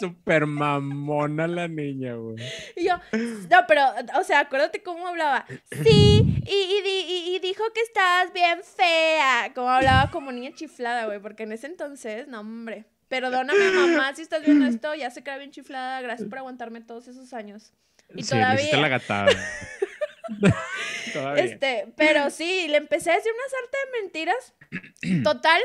Súper mamona la niña, güey. Y yo, no, pero, o sea, acuérdate cómo hablaba. Sí, y, y, y, dijo que estabas bien fea. Como hablaba como niña chiflada, güey, porque en ese entonces, no, hombre. Perdóname, mamá, si estás viendo esto, ya se queda bien chiflada. Gracias por aguantarme todos esos años. Y sí, todavía. la gatada. Este, pero sí, le empecé a decir una sarta de mentiras. Total,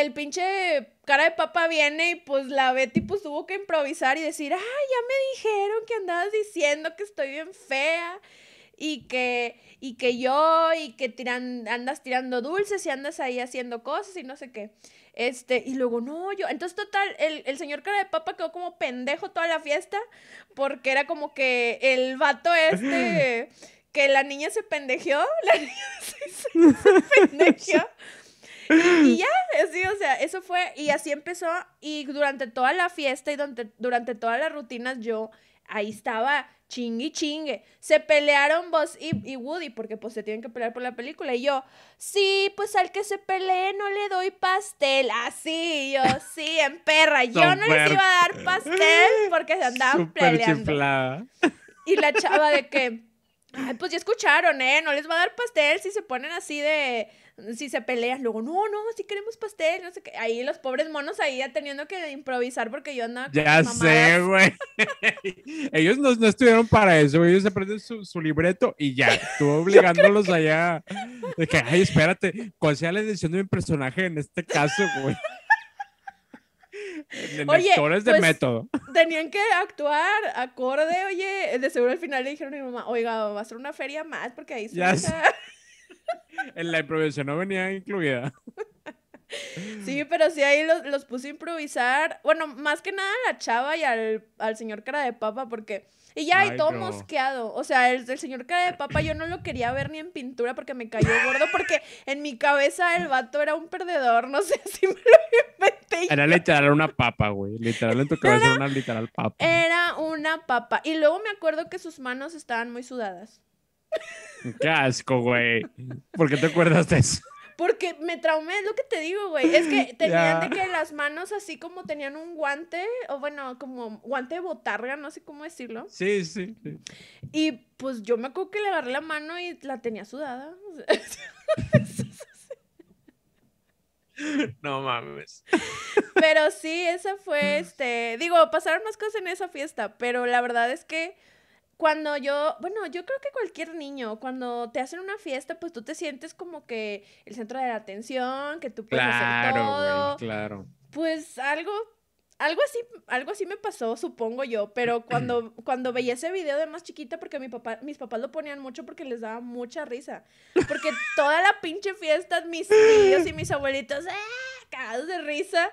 el pinche cara de papa viene y pues la Betty pues tuvo que improvisar y decir, ay, ya me dijeron que andabas diciendo que estoy bien fea y que, y que yo, y que tiran, andas tirando dulces y andas ahí haciendo cosas y no sé qué. Este, y luego, no, yo, entonces total, el, el señor cara de papa quedó como pendejo toda la fiesta, porque era como que el vato este, que la niña se pendejeó, la niña se, se pendejeó. Y, ya, así, o sea, eso fue, y así empezó, y durante toda la fiesta y durante, durante todas las rutinas yo ahí estaba chingue chingue. Se pelearon Buzz y, Woody porque pues se tienen que pelear por la película. Y yo, sí, pues al que se pelee no le doy pastel. Así, yo, sí, en perra. Yo no les iba a dar pastel porque se andaban peleando. Y la chava de que, ay, pues ya escucharon, ¿eh? No les va a dar pastel si se ponen así de si se pelean, luego, no, no, si queremos pastel, no sé qué. Ahí los pobres monos ahí ya teniendo que improvisar porque yo andaba Ya sé, güey. ellos no, no, estuvieron para eso, ellos aprenden su, su libreto y ya, estuvo obligándolos allá. De que, ay, espérate, ¿cuál sea la edición de mi personaje en este caso, güey? oye, actores de pues, método. Tenían que actuar acorde, oye, de seguro al final le dijeron a mi mamá, oiga, va a ser una feria más porque ahí se en la improvisación no venía incluida. Sí, pero sí ahí los, los, puse a improvisar. Bueno, más que nada a la chava y al, al señor cara de papa, porque. Y ya, y todo mosqueado. O sea, el, el, señor cara de papa yo no lo quería ver ni en pintura porque me cayó gordo, porque en mi cabeza el vato era un perdedor. No sé si me lo inventé. Era literal una papa, güey. Literal en tu cabeza era una literal papa. Era una papa. Y luego me acuerdo que sus manos estaban muy sudadas. Qué asco, güey. ¿Por qué te acuerdas de eso? Porque me traumé, es lo que te digo, güey. Es que tenían de que las manos así como tenían un guante, o bueno, como guante de botarga, no sé cómo decirlo. Sí, sí, sí. Y pues yo me acuerdo que le agarré la mano y la tenía sudada. No mames. Pero sí, esa fue este. Digo, pasaron más cosas en esa fiesta, pero la verdad es que cuando yo, bueno, yo creo que cualquier niño, cuando te hacen una fiesta, pues tú te sientes como que el centro de la atención, que tú puedes hacer todo. claro. Pues algo, algo así, algo así me pasó, supongo yo, pero cuando, cuando veía ese video de más chiquita, porque mi papá, mis papás lo ponían mucho porque les daba mucha risa. Porque toda la pinche fiesta, mis tíos y mis abuelitos, ¡eh! cagados de risa.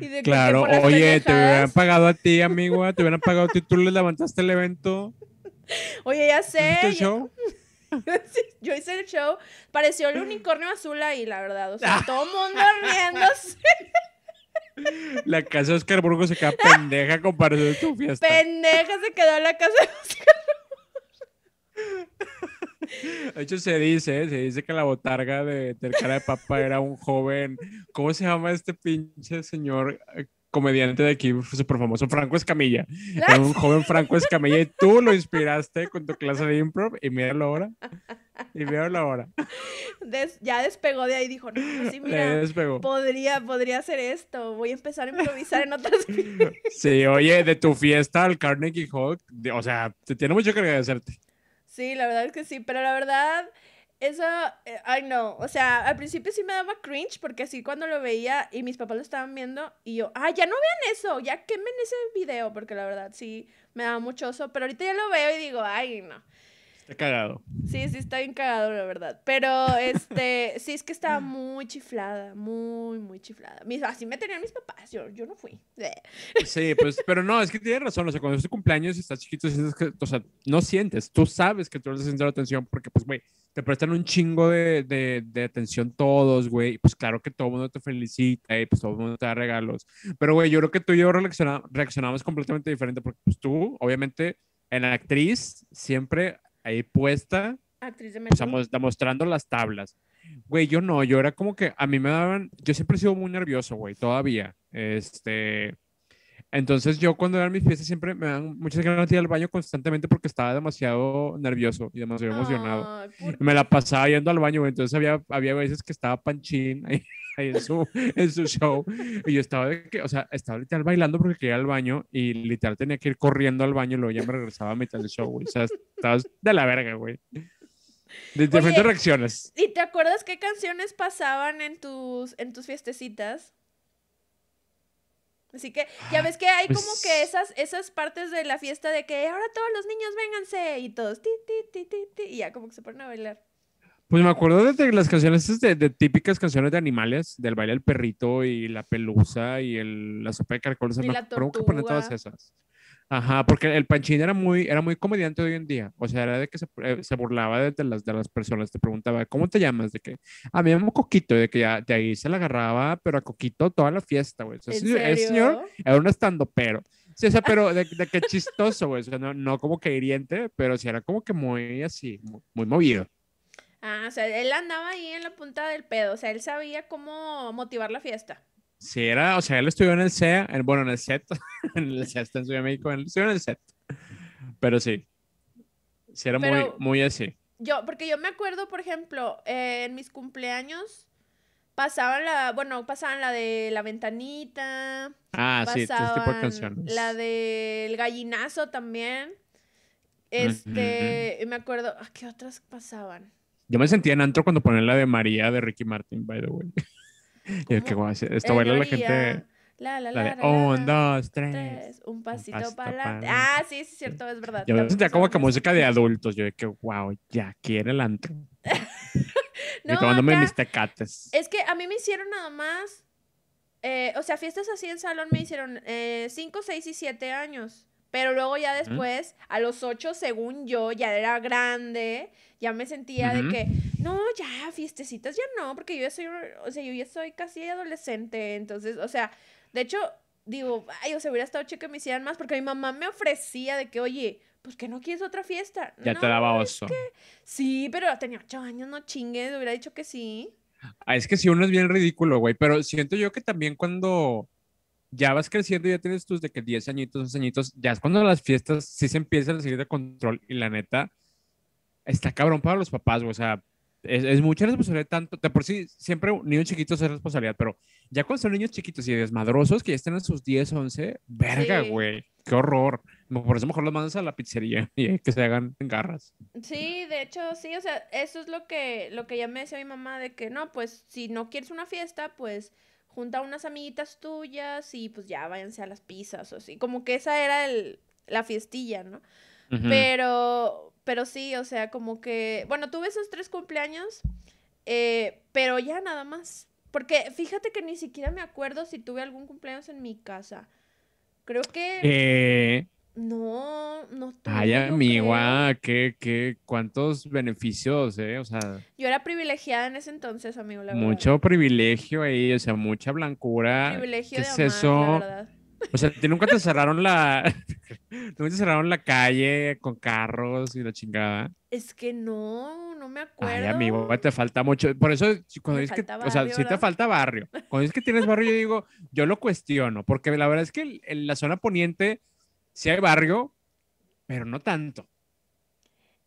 Y de claro, oye, te hubieran pagado a ti, amigo, te hubieran pagado a ti, tú les levantaste el evento. Oye, ya sé. el show? Yo, hice el show. Pareció el unicornio azul ahí, la verdad. O sea, todo el mundo riéndose. La casa de Oscar Burgos se queda pendeja comparado de tu fiesta. Pendeja se quedó en la casa de Oscar De hecho, se dice, se dice que la botarga de, del cara de papa era un joven. ¿Cómo se llama este pinche señor? Comediante de aquí súper famoso, Franco Escamilla. Era un joven Franco Escamilla y tú lo inspiraste con tu clase de improv y míralo ahora. Y míralo ahora. ya despegó de ahí, dijo, no, sí, mira, podría, podría hacer esto, voy a empezar a improvisar en otras Sí, oye, de tu fiesta al Carnegie Hall, o sea, te tiene mucho que agradecerte. Sí, la verdad es que sí, pero la verdad eso, eh, ay no, o sea, al principio sí me daba cringe porque así cuando lo veía y mis papás lo estaban viendo y yo, ay, ya no vean eso, ya quemen ese video porque la verdad sí me daba mucho oso, pero ahorita ya lo veo y digo, ay no. Está cagado. Sí, sí, está bien cagado, la verdad. Pero, este, sí, es que estaba muy chiflada, muy, muy chiflada. Mis, así me tenían mis papás, yo, yo no fui. Sí, pues, pero no, es que tienes razón, o sea, cuando es tu cumpleaños y estás chiquito, sientes que, o sea, no sientes, tú sabes que tú eres centro de atención porque, pues, güey, te prestan un chingo de, de, de atención todos, güey, y pues claro que todo el mundo te felicita y pues todo el mundo te da regalos. Pero, güey, yo creo que tú y yo reacciona- reaccionamos completamente diferente porque, pues, tú, obviamente, en la actriz, siempre ahí puesta, Actriz de pues, demostrando las tablas. Güey, yo no, yo era como que a mí me daban, yo siempre he sido muy nervioso, güey, todavía. Este, entonces yo cuando eran mis fiestas siempre me dan muchas ganas de ir al baño constantemente porque estaba demasiado nervioso y demasiado emocionado. Ay, ¿por Y me la pasaba yendo al baño, güey, entonces había, había veces que estaba Panchín ahí, ahí en, su, en su show y yo estaba de que, o sea, estaba literal bailando porque quería ir al baño y literal tenía que ir corriendo al baño y luego ya me regresaba a mitad del show, güey. O sea, estabas de la verga, güey. De diferentes Oye, reacciones. ¿Y te acuerdas qué canciones pasaban en tus, en tus fiestecitas? Así que ya ves que hay como Pues- que esas, esas partes de la fiesta de que ahora todos los niños vénganse y todos ti, ti, ti, ti, ti, y ya como que se ponen a bailar. Pues me acuerdo de, las canciones de, de típicas canciones de animales, del baile del perrito y la pelusa y el, la sopa de caracoles. Y me la que ponían todas esas. Ajá, porque el Panchín era muy, era muy comediante hoy en día. O sea, era de que se, eh, se burlaba de, de las, de las personas. Te preguntaba, ¿cómo te llamas? De que, a mí me llamo Coquito. De que ya de ahí se la agarraba, pero a Coquito toda la fiesta, güey. O sea, ¿En ese señor- era un estando pero. Sí, o sea, pero de, de que chistoso, güey. O sea, no, no como que hiriente, pero sí era como que muy así, muy, muy movido. Ah, o sea, él andaba ahí en la punta del pedo, o sea, él sabía cómo motivar la fiesta. Sí, era, o sea, él estudió en el CEA, en- bueno, en el set, en el CEA está en Ciudad de México, él estudió en el set. Pero sí, sí era Pero- muy, muy así. Yo, porque yo me acuerdo, por ejemplo, eh, en mis cumpleaños pasaban la, bueno, pasaban la de la ventanita, Ah, sí, ese tipo de canciones. la del gallinazo también. Este, y me acuerdo, ¿a qué otras pasaban? Yo me sentía en antro cuando ponían la de María de Ricky Martin, by the way. Y es que, ¿Cómo? guau, sí, esto Eh, baila la gente, La, la, la de la, la, un, dos, tres. tres, un pasito pasito para adelante. Ah, sí, sí, es cierto, es verdad. Yo me sentía como que música de adultos, yo de que, wow, ya quiere el antro. No, y tomándome acá- mis tecates. Es que a mí me hicieron nada más, eh, o sea, fiestas así en salón me hicieron 5, 6 y 7 años. Pero luego ya después, a los 8, según yo, ya era grande, ya me sentía de que, no, ya, fiestecitas ya no, porque yo ya soy, o sea, yo ya soy casi adolescente, entonces, o sea, de hecho, digo, ay, o sea, hubiera estado chico que me hicieran más, porque mi mamá me ofrecía de que, oye, pues que no quieres otra fiesta. Ya no, te daba oso. Sí, pero tenía 8 años, no chingues, hubiera dicho que sí. Ah, es que si uno es bien ridículo, güey, pero siento yo que también cuando ya vas creciendo, ya tienes tus de que 10 añitos, 11 añitos, ya es cuando las fiestas sí se empiezan a seguir de control y la neta está cabrón para los papás, güey, o sea, es, es mucha responsabilidad tanto, de por sí siempre niños chiquitos es responsabilidad, pero ya cuando son niños chiquitos y desmadrosos que ya están en sus 10, 11, verga, Sí. güey, qué horror. Por eso mejor los mandas a la pizzería y que se hagan garras. Sí, de hecho, sí, o sea, eso es lo que, lo que ya me decía mi mamá de que no, pues si no quieres una fiesta, pues junta unas amiguitas tuyas y pues ya váyanse a las pizzas o así. Como que esa era el, la fiestilla, ¿no? Pero, pero sí, o sea, como que, bueno, tuve esos tres cumpleaños, eh, pero ya nada más. Porque fíjate que ni siquiera me acuerdo si tuve algún cumpleaños en mi casa. Creo que Eh, no, no tuve. Ay, amigua, qué, qué, cuántos beneficios, ¿eh? O sea, Yo era privilegiada en ese entonces, amigo, la verdad. mucho privilegio ahí, o sea, mucha blancura. privilegio ¿Qué de es amar, eso? la verdad. O sea, ¿te nunca te cerraron la, nunca te cerraron la calle con carros y la chingada? Es que no, no me acuerdo. Ay, amigo, te falta mucho. Por eso, cuando dices que, falta o sea, barrio, sí te ¿verdad? falta barrio. Cuando dices que tienes barrio, yo digo, yo lo cuestiono, porque la verdad es que en la zona poniente sí hay barrio, pero no tanto.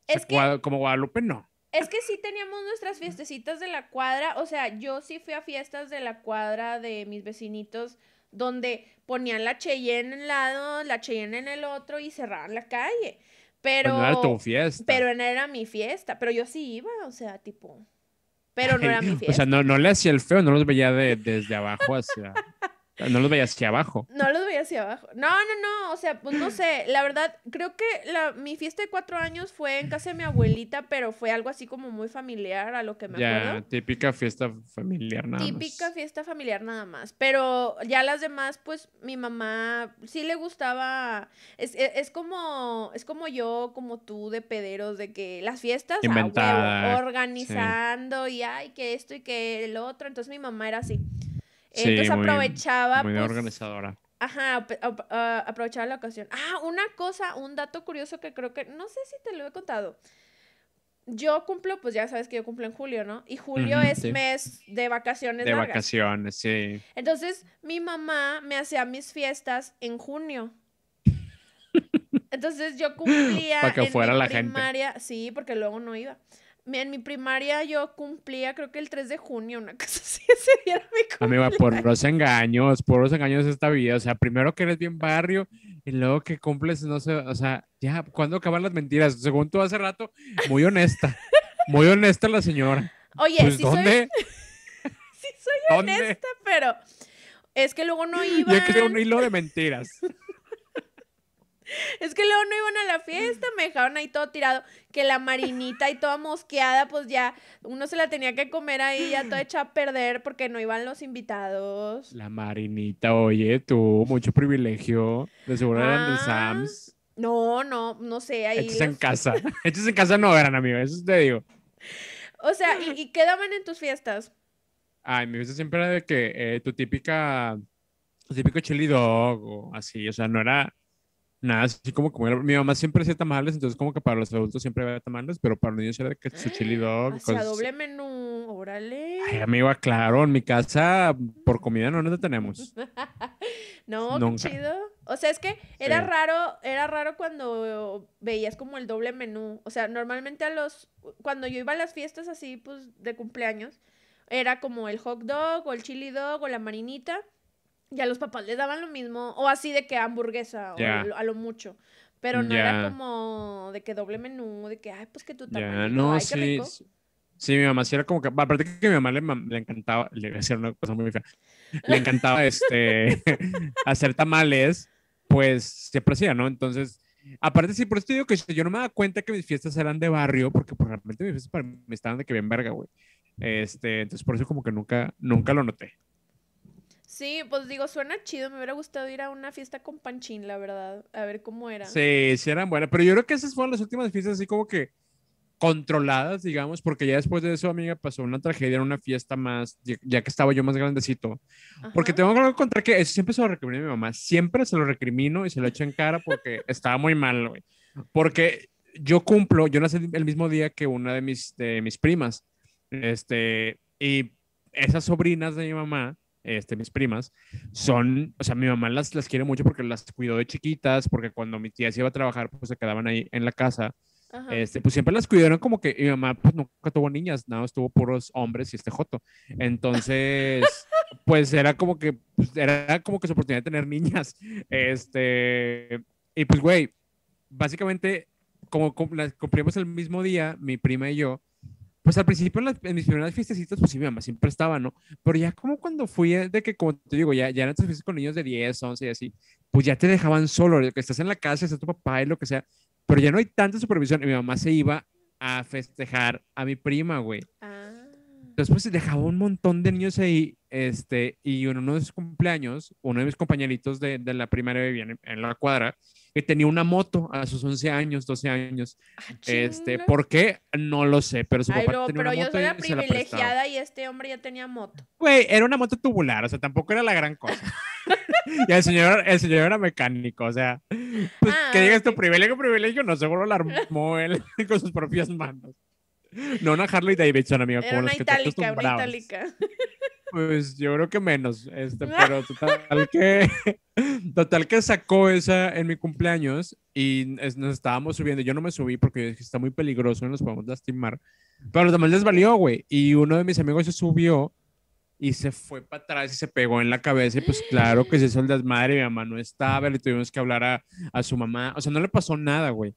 O sea, que- como Guadalupe, no. Es que sí teníamos nuestras fiestecitas de la cuadra, o sea, yo sí fui a fiestas de la cuadra de mis vecinitos donde ponían la Cheyenne en un lado, la Cheyenne en el otro y cerraban la calle. Pero, no era tu fiesta. pero no era mi fiesta, pero yo sí iba, o sea, tipo, pero no era mi O fiesta. sea, no, no le hacía el feo, no los veía de- desde abajo hacia. No los veías hacia abajo. No los veía hacia abajo. No, no, no. O sea, pues no sé. La verdad, creo que la, mi fiesta de cuatro años fue en casa de mi abuelita, pero fue algo así como muy familiar a lo que me Ya, acuerdo. típica fiesta familiar nada Típica más. fiesta familiar nada más. Pero ya las demás, pues mi mamá sí le gustaba. Es, es, es como, es como yo, como tú, de pederos, de que las fiestas huevo, Inventada, organizando y ay, que esto y que el otro. Entonces mi mamá era así. Sí, Entonces aprovechaba. Muy pues, organizadora. Ajá, ah, aprovechaba la ocasión. Ah, una cosa, un dato curioso que creo que, no sé si te lo he contado. Yo cumplo, pues ya sabes que yo cumplo en julio, ¿no? Y julio es sí. mes de vacaciones De largas. vacaciones, sí. Entonces, mi mamá me hacía mis fiestas en junio. Entonces, yo cumplía que en fuera mi la gente. primaria, sí, porque luego no iba. En mi primaria yo cumplía, creo que el 3 de junio, una cosa así, ese día era mi Amiga, cumpleaños. por los engaños, por los engaños de esta vida. O sea, primero que eres bien barrio y luego que cumples, no sé, o sea, ya, ¿cuándo acaban las mentiras? Según tú hace rato, muy honesta. Muy honesta la señora. Oye, Pues, sí soy, ¿dónde? sí soy ¿Dónde? honesta, pero es que luego no iban. Yo que un hilo de mentiras. Es que luego no iban a la fiesta, me dejaron ahí todo tirado. Que la marinita y toda mosqueada, pues ya uno se la tenía que comer ahí, ya toda hecha a perder porque no iban los invitados. La Marinita, oye, tú, mucho privilegio. De seguro eran del Ah, Sams. No, no, no sé, ahí. Hechos en casa. Hechos en casa no eran, amigo, eso te digo. O sea, ¿y, y qué daban en tus fiestas? Ay, mi fiesta siempre era de que eh, tu típica, tu típico chili dog o así, o sea, no era nada así como comer. Mi mamá siempre hacía tamales, entonces como que para los adultos siempre había tamales, pero para los niños era de que su chili dog, Hacia cosas así. doble menú, órale. Ay, amigo, claro, en mi casa por comida no nos detenemos. No, qué chido. O sea, es que era Sí. raro, era raro cuando veías como el doble menú. O sea, normalmente a los, cuando yo iba a las fiestas así, pues, de cumpleaños, era como el hot dog o el chili dog o la marinita. Y a los papás les daban lo mismo, o así de que hamburguesa, o a lo- a lo mucho. Pero no era como de que doble menú, de que, ay, pues que tu Ya, tamalito, no, ay, qué sí. rico. sí. Mi mamá sí era como que, aparte que a mi mamá le, mam- le encantaba, le voy a decir una cosa muy fea, le encantaba este, hacer tamales, pues siempre hacía, ¿no? Entonces, aparte sí, por eso te digo que yo no me daba cuenta que mis fiestas eran de barrio, porque pues, realmente mis fiestas para mí estaban de que bien verga, güey. Este, entonces por eso como que nunca, nunca lo noté. Sí, pues digo, suena chido, me hubiera gustado ir a una fiesta con Panchín, la verdad, a ver cómo era. Sí, sí eran buenas, pero yo creo que esas fueron las últimas fiestas así como que controladas, digamos, porque ya después de eso, amiga, pasó una tragedia en una fiesta más, ya, que estaba yo más grandecito. Porque Ajá. tengo que contar que eso siempre se lo recrimino a mi mamá, siempre se lo recrimino y se lo echo en cara porque estaba muy mal, güey. Porque yo cumplo, yo nací el mismo día que una de mis, de mis primas, este, y esas sobrinas de mi mamá, este, mis primas, son, o sea, mi mamá las, las quiere mucho porque las cuidó de chiquitas, porque cuando mi tía se iba a trabajar, pues se quedaban ahí en la casa. Ajá. Este, pues siempre las cuidaron como que mi mamá pues nunca tuvo niñas, nada, más tuvo puros hombres y este joto. Entonces, pues era como que, pues, era como que su oportunidad de tener niñas. Este, y pues, güey, básicamente, como cumplimos el mismo día, mi prima y yo, pues al principio en, las- en mis primeras fiestecitas, pues sí, mi mamá siempre estaba, ¿no? Pero ya como cuando fui eh, de que, como te digo, ya, ya en estas fiestas con niños de 10, 11 y así, pues ya te dejaban solo, que estás en la casa, está tu papá y lo que sea, pero ya no hay tanta supervisión y mi mamá se iba a festejar a mi prima, güey. Ah. Después se dejaba un montón de niños ahí, este, y en uno de sus cumpleaños, uno de mis compañeritos de, de la primaria vivía en, en la cuadra, que tenía una moto a sus 11 años, 12 años. Ah, Este. ¿por qué? No lo sé, pero su Ay, papá tenía pero una yo moto soy y la se la privilegiada y este hombre ya tenía moto. Güey, era una moto tubular, o sea, tampoco era la gran cosa. y el señor, el señor era mecánico, o sea, pues Ah, que digas tu privilegio, privilegio, no, seguro lo armó él con sus propias manos. No una Harley Davidson, amigo, Era como una las que te itálica, una itálica. Pues yo creo que menos, este, pero total que, total que sacó esa en mi cumpleaños y nos estábamos subiendo. Yo no me subí porque está muy peligroso, nos podemos lastimar. Pero a los demás les valió, güey. Y uno de mis amigos se subió y se fue para atrás y se pegó en la cabeza. Y pues claro que se hizo el desmadre. Mi mamá no estaba, le tuvimos que hablar a, a su mamá. O sea, no le pasó nada, güey.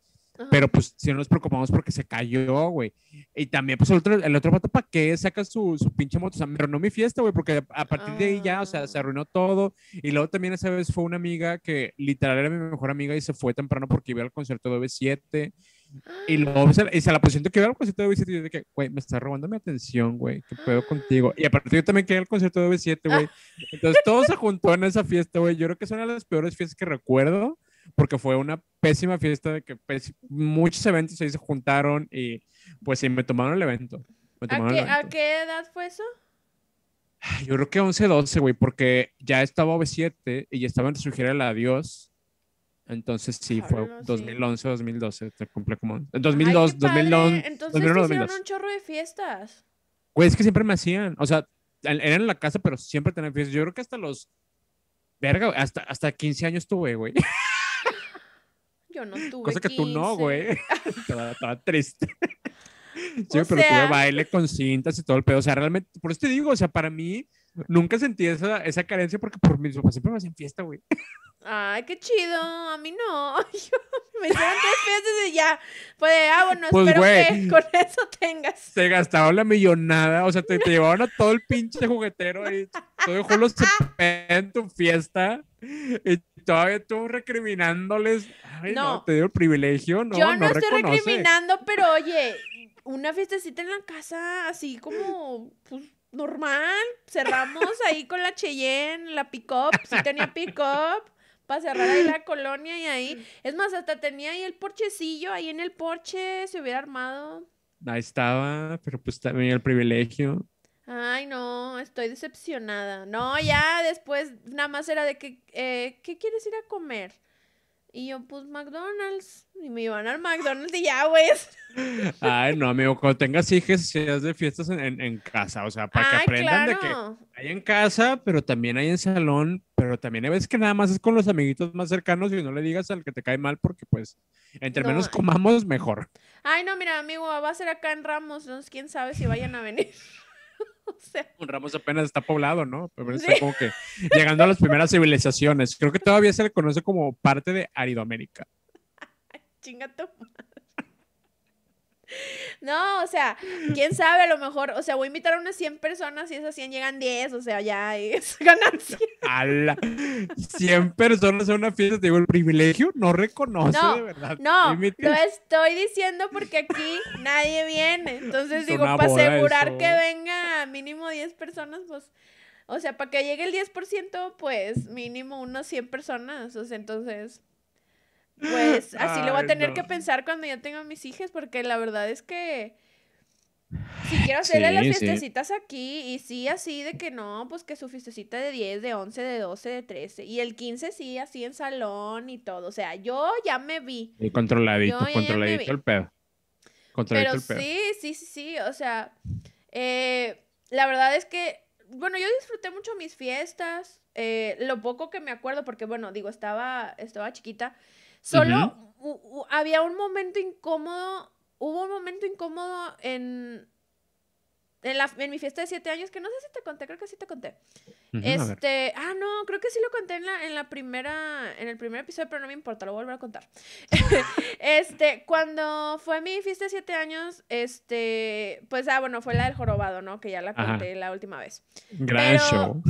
Pero pues si no nos preocupamos porque se cayó, güey. Y también, pues el otro, el otro vato, ¿para qué saca su, su pinche moto? O sea, me arruinó mi fiesta, güey, porque a partir de ahí ya, o sea, se Ah. arruinó todo. Y luego también esa vez fue una amiga que literal era mi mejor amiga y se fue temprano porque iba al concierto de B7. Y luego se, y se la pusieron que iba al concierto de B7 y yo dije, güey, me está robando mi atención, güey, ¿qué pedo contigo? Y aparte yo también quería el concierto de B7, güey. Entonces todo se juntó en esa fiesta, güey. Yo creo que es una de las peores fiestas que recuerdo porque fue una pésima fiesta de que muchos eventos ahí se juntaron y pues sí, me tomaron el evento. Me ¿A tomaron qué, el ¿A evento. qué edad fue eso? Yo creo que 11, 12, güey, porque ya estaba B7 y ya estaba en su gira el adiós. Entonces sí, fue Jalo, sí. 2011, 2012, te cumple como... En Ay, 2002, qué padre. 2011, Entonces 2001, te hicieron 2002. un chorro de fiestas. Güey, es que siempre me hacían, o sea, eran en la casa, pero siempre tenían fiestas. Yo creo que hasta los... Verga, hasta, hasta 15 años tuve, güey. Yo no tuve Cosa que tú no, 15. güey. Estaba, estaba triste. Sí, O pero tuve sea- baile con cintas y todo el pedo. O sea, realmente, por eso te digo, o sea, para mí nunca sentí esa, esa carencia porque por mis papás siempre me hacían fiesta, güey. Ay, qué chido. A mí no. Yo- me hicieron tres fiestas y ya. Pues, ah, bueno, Pues, espero güey. que con eso tengas. Se gastaban la millonada, o sea, te, te llevaban a todo el pinche juguetero y todo Julio se pega en tu fiesta y todavía tú recriminándoles. Ay, no. No. te dio el privilegio, no, Yo no, no estoy reconoce. recriminando, pero oye, una fiestecita en la casa, así como, pues, normal. Cerramos ahí con la Cheyenne, la pick-up, sí tenía pick-up. Para cerrar ahí la colonia y ahí. Es más, hasta tenía ahí el porchecillo, ahí en el porche se hubiera armado. Ahí estaba, pero pues también el privilegio. Ay, no, estoy decepcionada. No, ya después nada más era de que, eh, ¿qué quieres ir a comer? Y yo, pues McDonald's. Y me iban al McDonald's y ya, güey. Ay, no, amigo, cuando tengas hijas, seas de fiestas en, en- en casa, o sea, para que aprendan de que claro. hay en casa, pero también hay en salón, pero también hay veces que nada más es con los amiguitos más cercanos y no le digas al que te cae mal porque pues entre No. menos comamos, mejor. Ay, no, mira, amigo, va a ser acá en Ramos. Entonces, quién sabe si vayan a venir. o sea, Un Ramos apenas está poblado, ¿no? Sí. está como que llegando a las primeras civilizaciones. Creo que todavía se le conoce como parte de Aridoamérica. chinga tu madre. No, o sea, quién sabe, a lo mejor, o sea, voy a invitar a unas 100 personas y esas 100 llegan 10, o sea, ya es ganancia. ¡Hala! 100 personas en una fiesta, te digo, el privilegio no reconoce No, de verdad. No, lo estoy diciendo porque aquí nadie viene. Entonces Es digo, para asegurar eso. que venga mínimo 10 personas, pues, o sea, para que llegue el 10%, pues mínimo unos 100 personas. O sea, entonces, pues así lo voy a tener no. que pensar cuando yo tenga mis hijas, porque la verdad es que si quiero hacerle las Sí, sí. fiestecitas aquí, y sí, así de que no, pues que su fiestecita de 10, de 11, de 12, de 13, y el 15 sí, así en salón y todo. O sea, yo ya me vi. Y controladito, ya controladito el pedo. Controladito Pero el pedo. sí, sí, sí, sí, o sea, eh, la verdad es que, bueno, yo disfruté mucho mis fiestas, eh, lo poco que me acuerdo, porque bueno, digo, estaba, estaba chiquita, solo u- u- había un momento incómodo, hubo un momento incómodo en, en, la, en mi fiesta de siete años, que no sé si te conté, creo que sí te conté. Este, ah, no, creo que sí lo conté en la, en la primera, en el primer episodio, pero no me importa, lo voy a contar. este, cuando fue mi fiesta de siete años, este, pues, ah, bueno, fue la del jorobado, ¿no? Que ya la Ajá. conté la última vez. Gran pero- show.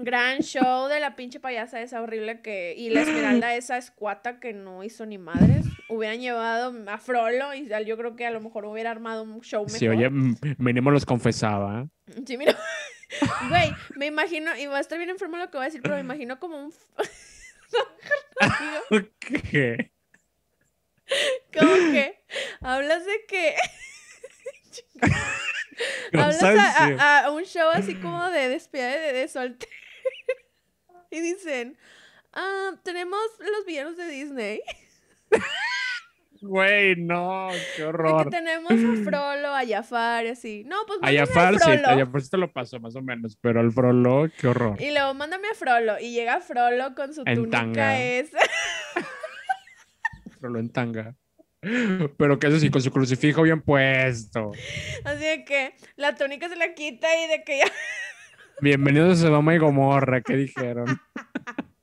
Gran show de la pinche payasa esa horrible que, y la esmeralda esa escuata que no hizo ni madres. Hubieran llevado a Frollo y yo creo que a lo mejor hubiera armado un show mejor. Sí, oye, mínimo los confesaba. Sí, mira. Güey, me imagino, y va a estar bien enfermo lo que voy a decir, pero me imagino como un. ¿Qué? como que hablas de que. ¿Qué hablas a a- a un show así como de despedida de, de soltero. y dicen: ah, Tenemos los villanos de Disney. Güey, no, qué horror. que tenemos a Frollo, a Jafar así. No, pues A mándame a Jafar sí, Frollo. a Jafar sí te lo pasó más o menos, pero al Frollo, qué horror. Y luego mándame a Frollo. Y llega Frollo con su En túnica tanga. esa. Frollo en tanga. Pero que eso sí, con su crucifijo bien puesto. Así de que la túnica se la quita y de que ya. Bienvenidos a Sodoma y Gomorra, ¿qué dijeron?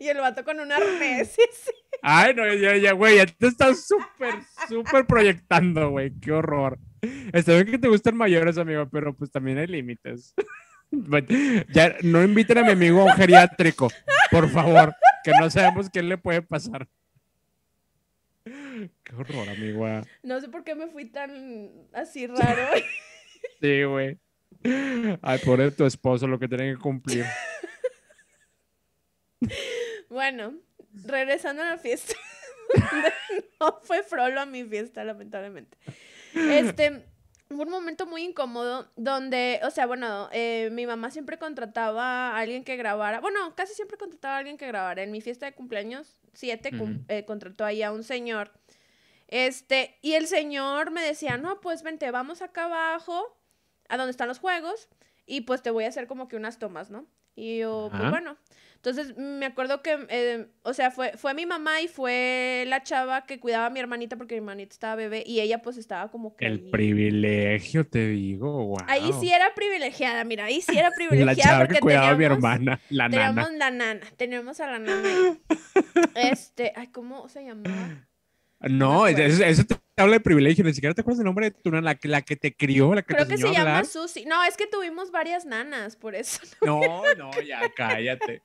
Y el vato con un arnés. y así. Ay, no, ya, ya, güey, ya te estás súper, súper proyectando, güey. Qué horror. Está bien que te gusten mayores, amigo, pero pues también hay límites. Ya, no inviten a mi amigo a un geriátrico, por favor, que no sabemos qué le puede pasar. Qué horror, amigo. No sé por qué me fui tan así raro. Sí, güey. Ay, pobre tu esposo, lo que tiene que cumplir. Bueno, regresando a la fiesta. no fue frolo a mi fiesta, lamentablemente. Este, fue un momento muy incómodo donde, o sea, bueno, eh, mi mamá siempre contrataba a alguien que grabara, bueno, casi siempre contrataba a alguien que grabara. En mi fiesta de cumpleaños, siete, eh, contrató ahí a un señor. Este, y el señor me decía, no, pues vente, vamos acá abajo, a donde están los juegos, y pues te voy a hacer como que unas tomas, ¿no? Y yo, pues bueno. Entonces me acuerdo que, eh, o sea, fue, fue mi mamá y fue la chava que cuidaba a mi hermanita porque mi hermanita estaba bebé y ella pues estaba como que... El privilegio, te digo, wow. Ahí sí era privilegiada, mira, ahí sí era privilegiada. la chava que cuidaba a mi hermana, la nana. Tenemos la nana, tenemos a la nana. este, ay, ¿cómo se llamaba? No, eso, te habla de privilegio, ni siquiera te acuerdas el nombre de tu nana, la, que te crió, la que Creo te que se llama Susi. No, es que tuvimos varias nanas, por eso. No, no, ya cállate.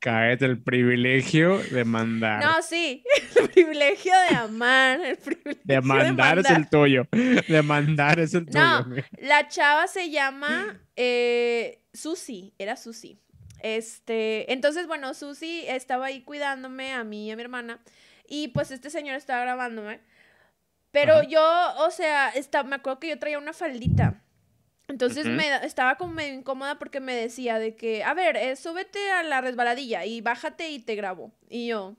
Cállate el privilegio de mandar. No, sí, el privilegio de amar, el privilegio de mandar, es el tuyo. De mandar es el tuyo. No, la chava se llama eh, Susi, era Susi. Este, entonces, bueno, Susi estaba ahí cuidándome a mí y a mi hermana. Y pues este señor estaba grabándome. Pero yo, o sea, está, me acuerdo que yo traía una faldita. Entonces me estaba como medio incómoda porque me decía de que, a ver, eh, súbete a la resbaladilla y bájate y te grabo. Y yo,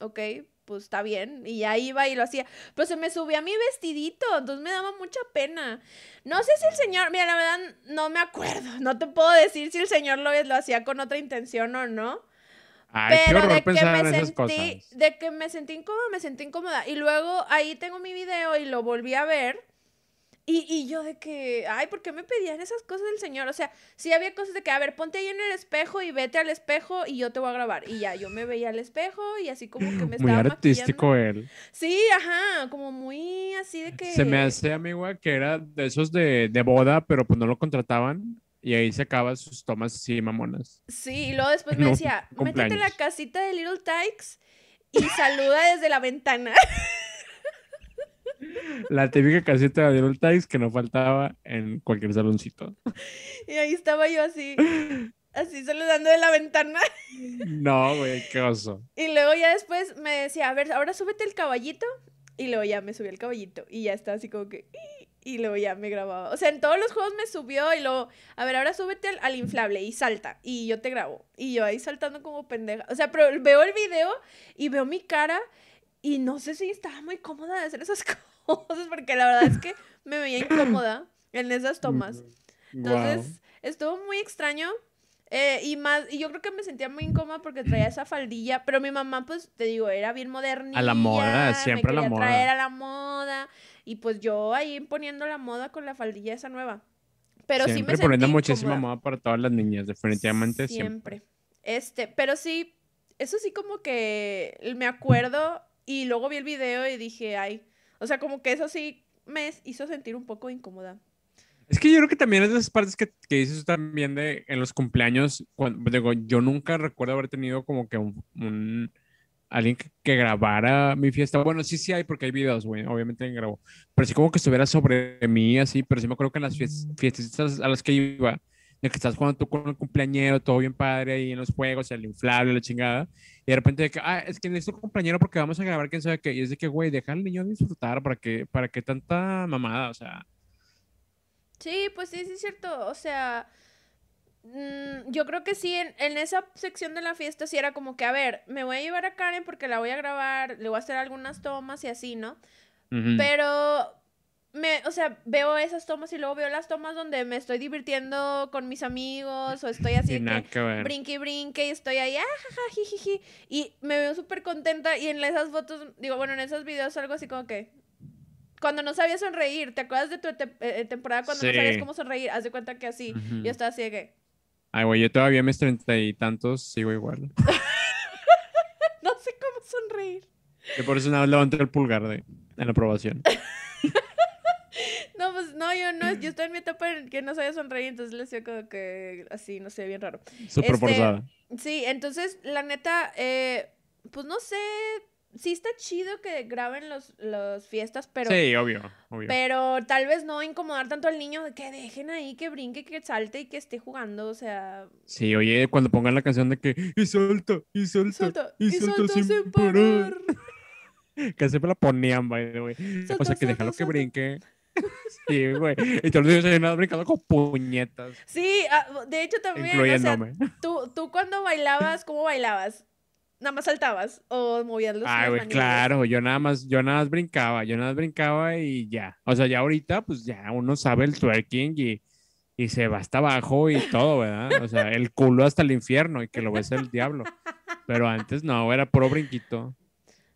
ok, pues está bien. Y ya iba y lo hacía. Pero se me subía mi vestidito, entonces me daba mucha pena. No sé si el señor, mira, la verdad no me acuerdo. No te puedo decir si el señor lo, lo hacía con otra intención o no. Ay, pero qué horror de que me sentí, cosas. de que me sentí incómoda, me sentí incómoda. Y luego ahí tengo mi video y lo volví a ver. Y, y, yo de que, ay, ¿por qué me pedían esas cosas del señor? O sea, sí había cosas de que, a ver, ponte ahí en el espejo y vete al espejo y yo te voy a grabar. Y ya, yo me veía al espejo y así como que me estaba Muy artístico él. Sí, ajá, como muy así de que... Se me hace, amigo, que era de esos de, de boda, pero pues no lo contrataban. Y ahí se acaban sus tomas así mamonas. Sí, y luego después me decía, métete en la casita de Little Tykes y saluda desde la ventana. La típica casita de Little Tykes que no faltaba en cualquier saloncito. Y ahí estaba yo así, así saludando de la ventana. No, güey, qué oso. Y luego ya después me decía, a ver, ahora súbete el caballito. Y luego ya me subí el caballito. Y ya estaba así como que y luego ya me grababa. O sea, en todos los juegos me subió y luego, a ver, ahora súbete al, inflable y salta y yo te grabo. Y yo ahí saltando como pendeja. O sea, pero veo el video y veo mi cara y no sé si estaba muy cómoda de hacer esas cosas porque la verdad es que me veía incómoda en esas tomas. Entonces, estuvo muy extraño. Eh, y más, y yo creo que me sentía muy incómoda porque traía esa faldilla, pero mi mamá, pues, te digo, era bien moderna. A la moda, siempre a la moda. traer a la moda. Y pues yo ahí poniendo la moda con la faldilla esa nueva. Pero sí me poniendo muchísima moda para todas las niñas, definitivamente siempre. Este, pero sí, eso sí como que me acuerdo y luego vi el video y dije, ay, o sea, como que eso sí me hizo sentir un poco incómoda. Es que yo creo que también es de esas partes que, que dices también de en los cumpleaños, cuando, digo, yo nunca recuerdo haber tenido como que un alguien que, grabara mi fiesta. Bueno, sí, sí hay porque hay videos, güey, obviamente alguien grabó. Pero sí como que estuviera sobre mí, así, pero sí me acuerdo que en las mm. fiestas a las que iba, de que estás jugando tú con el cumpleañero, todo bien padre ahí en los juegos, el inflable, la chingada, y de repente de que, ah, es que necesito un cumpleañero porque vamos a grabar quién sabe qué, y es de que, güey, deja al niño disfrutar, ¿para qué, para qué tanta mamada? O sea... Sí, pues sí, sí es cierto, o sea... Mm, yo creo que sí, en, esa sección de la fiesta sí era como que, a ver, me voy a llevar a Karen porque la voy a grabar, le voy a hacer algunas tomas y así, ¿no? Pero, me, o sea, veo esas tomas y luego veo las tomas donde me estoy divirtiendo con mis amigos o estoy así, que brinque brinque y estoy ahí, ah, jiji, y me veo súper contenta y en esas fotos, digo, bueno, en esos videos algo así como que, cuando no sabía sonreír, ¿te acuerdas de tu eh, temporada cuando no sabías cómo sonreír? Haz de cuenta que así, yo estaba así de que... Ay, güey, yo todavía mis treinta y tantos sigo igual. no sé cómo sonreír. Y por eso nada levanté el pulgar de, en la aprobación. No, pues no, yo no, yo estoy en mi etapa en que no sabía sonreír, entonces le hacía como que así, no sé, bien raro. Súper Este, forzada. Sí, entonces, la neta, eh, pues no sé, sí está chido que graben los, los fiestas, pero, sí, obvio, obvio. pero tal vez no incomodar tanto al niño, de que dejen ahí, que brinque, que salte y que esté jugando, o sea, Sí, oye, cuando pongan la canción de que y salta, y salta, salta y y salta salta sin sin parar. parar. Que siempre la ponían, by the way. O sea, que déjalo que brinque. Sí, güey. Y todos los nada brincando con puñetas, Sí, ah, de hecho también, o sea, tú, tú cuando bailabas, ¿cómo bailabas? Nada más saltabas o movías los Ay, las güey, claro, yo nada más, yo nada más brincaba, yo nada más brincaba y ya. O sea, ya ahorita, pues ya uno sabe el twerking y, y se va hasta abajo y todo, ¿verdad? O sea, el culo hasta el infierno y que lo ves el diablo. Pero antes no, era puro brinquito.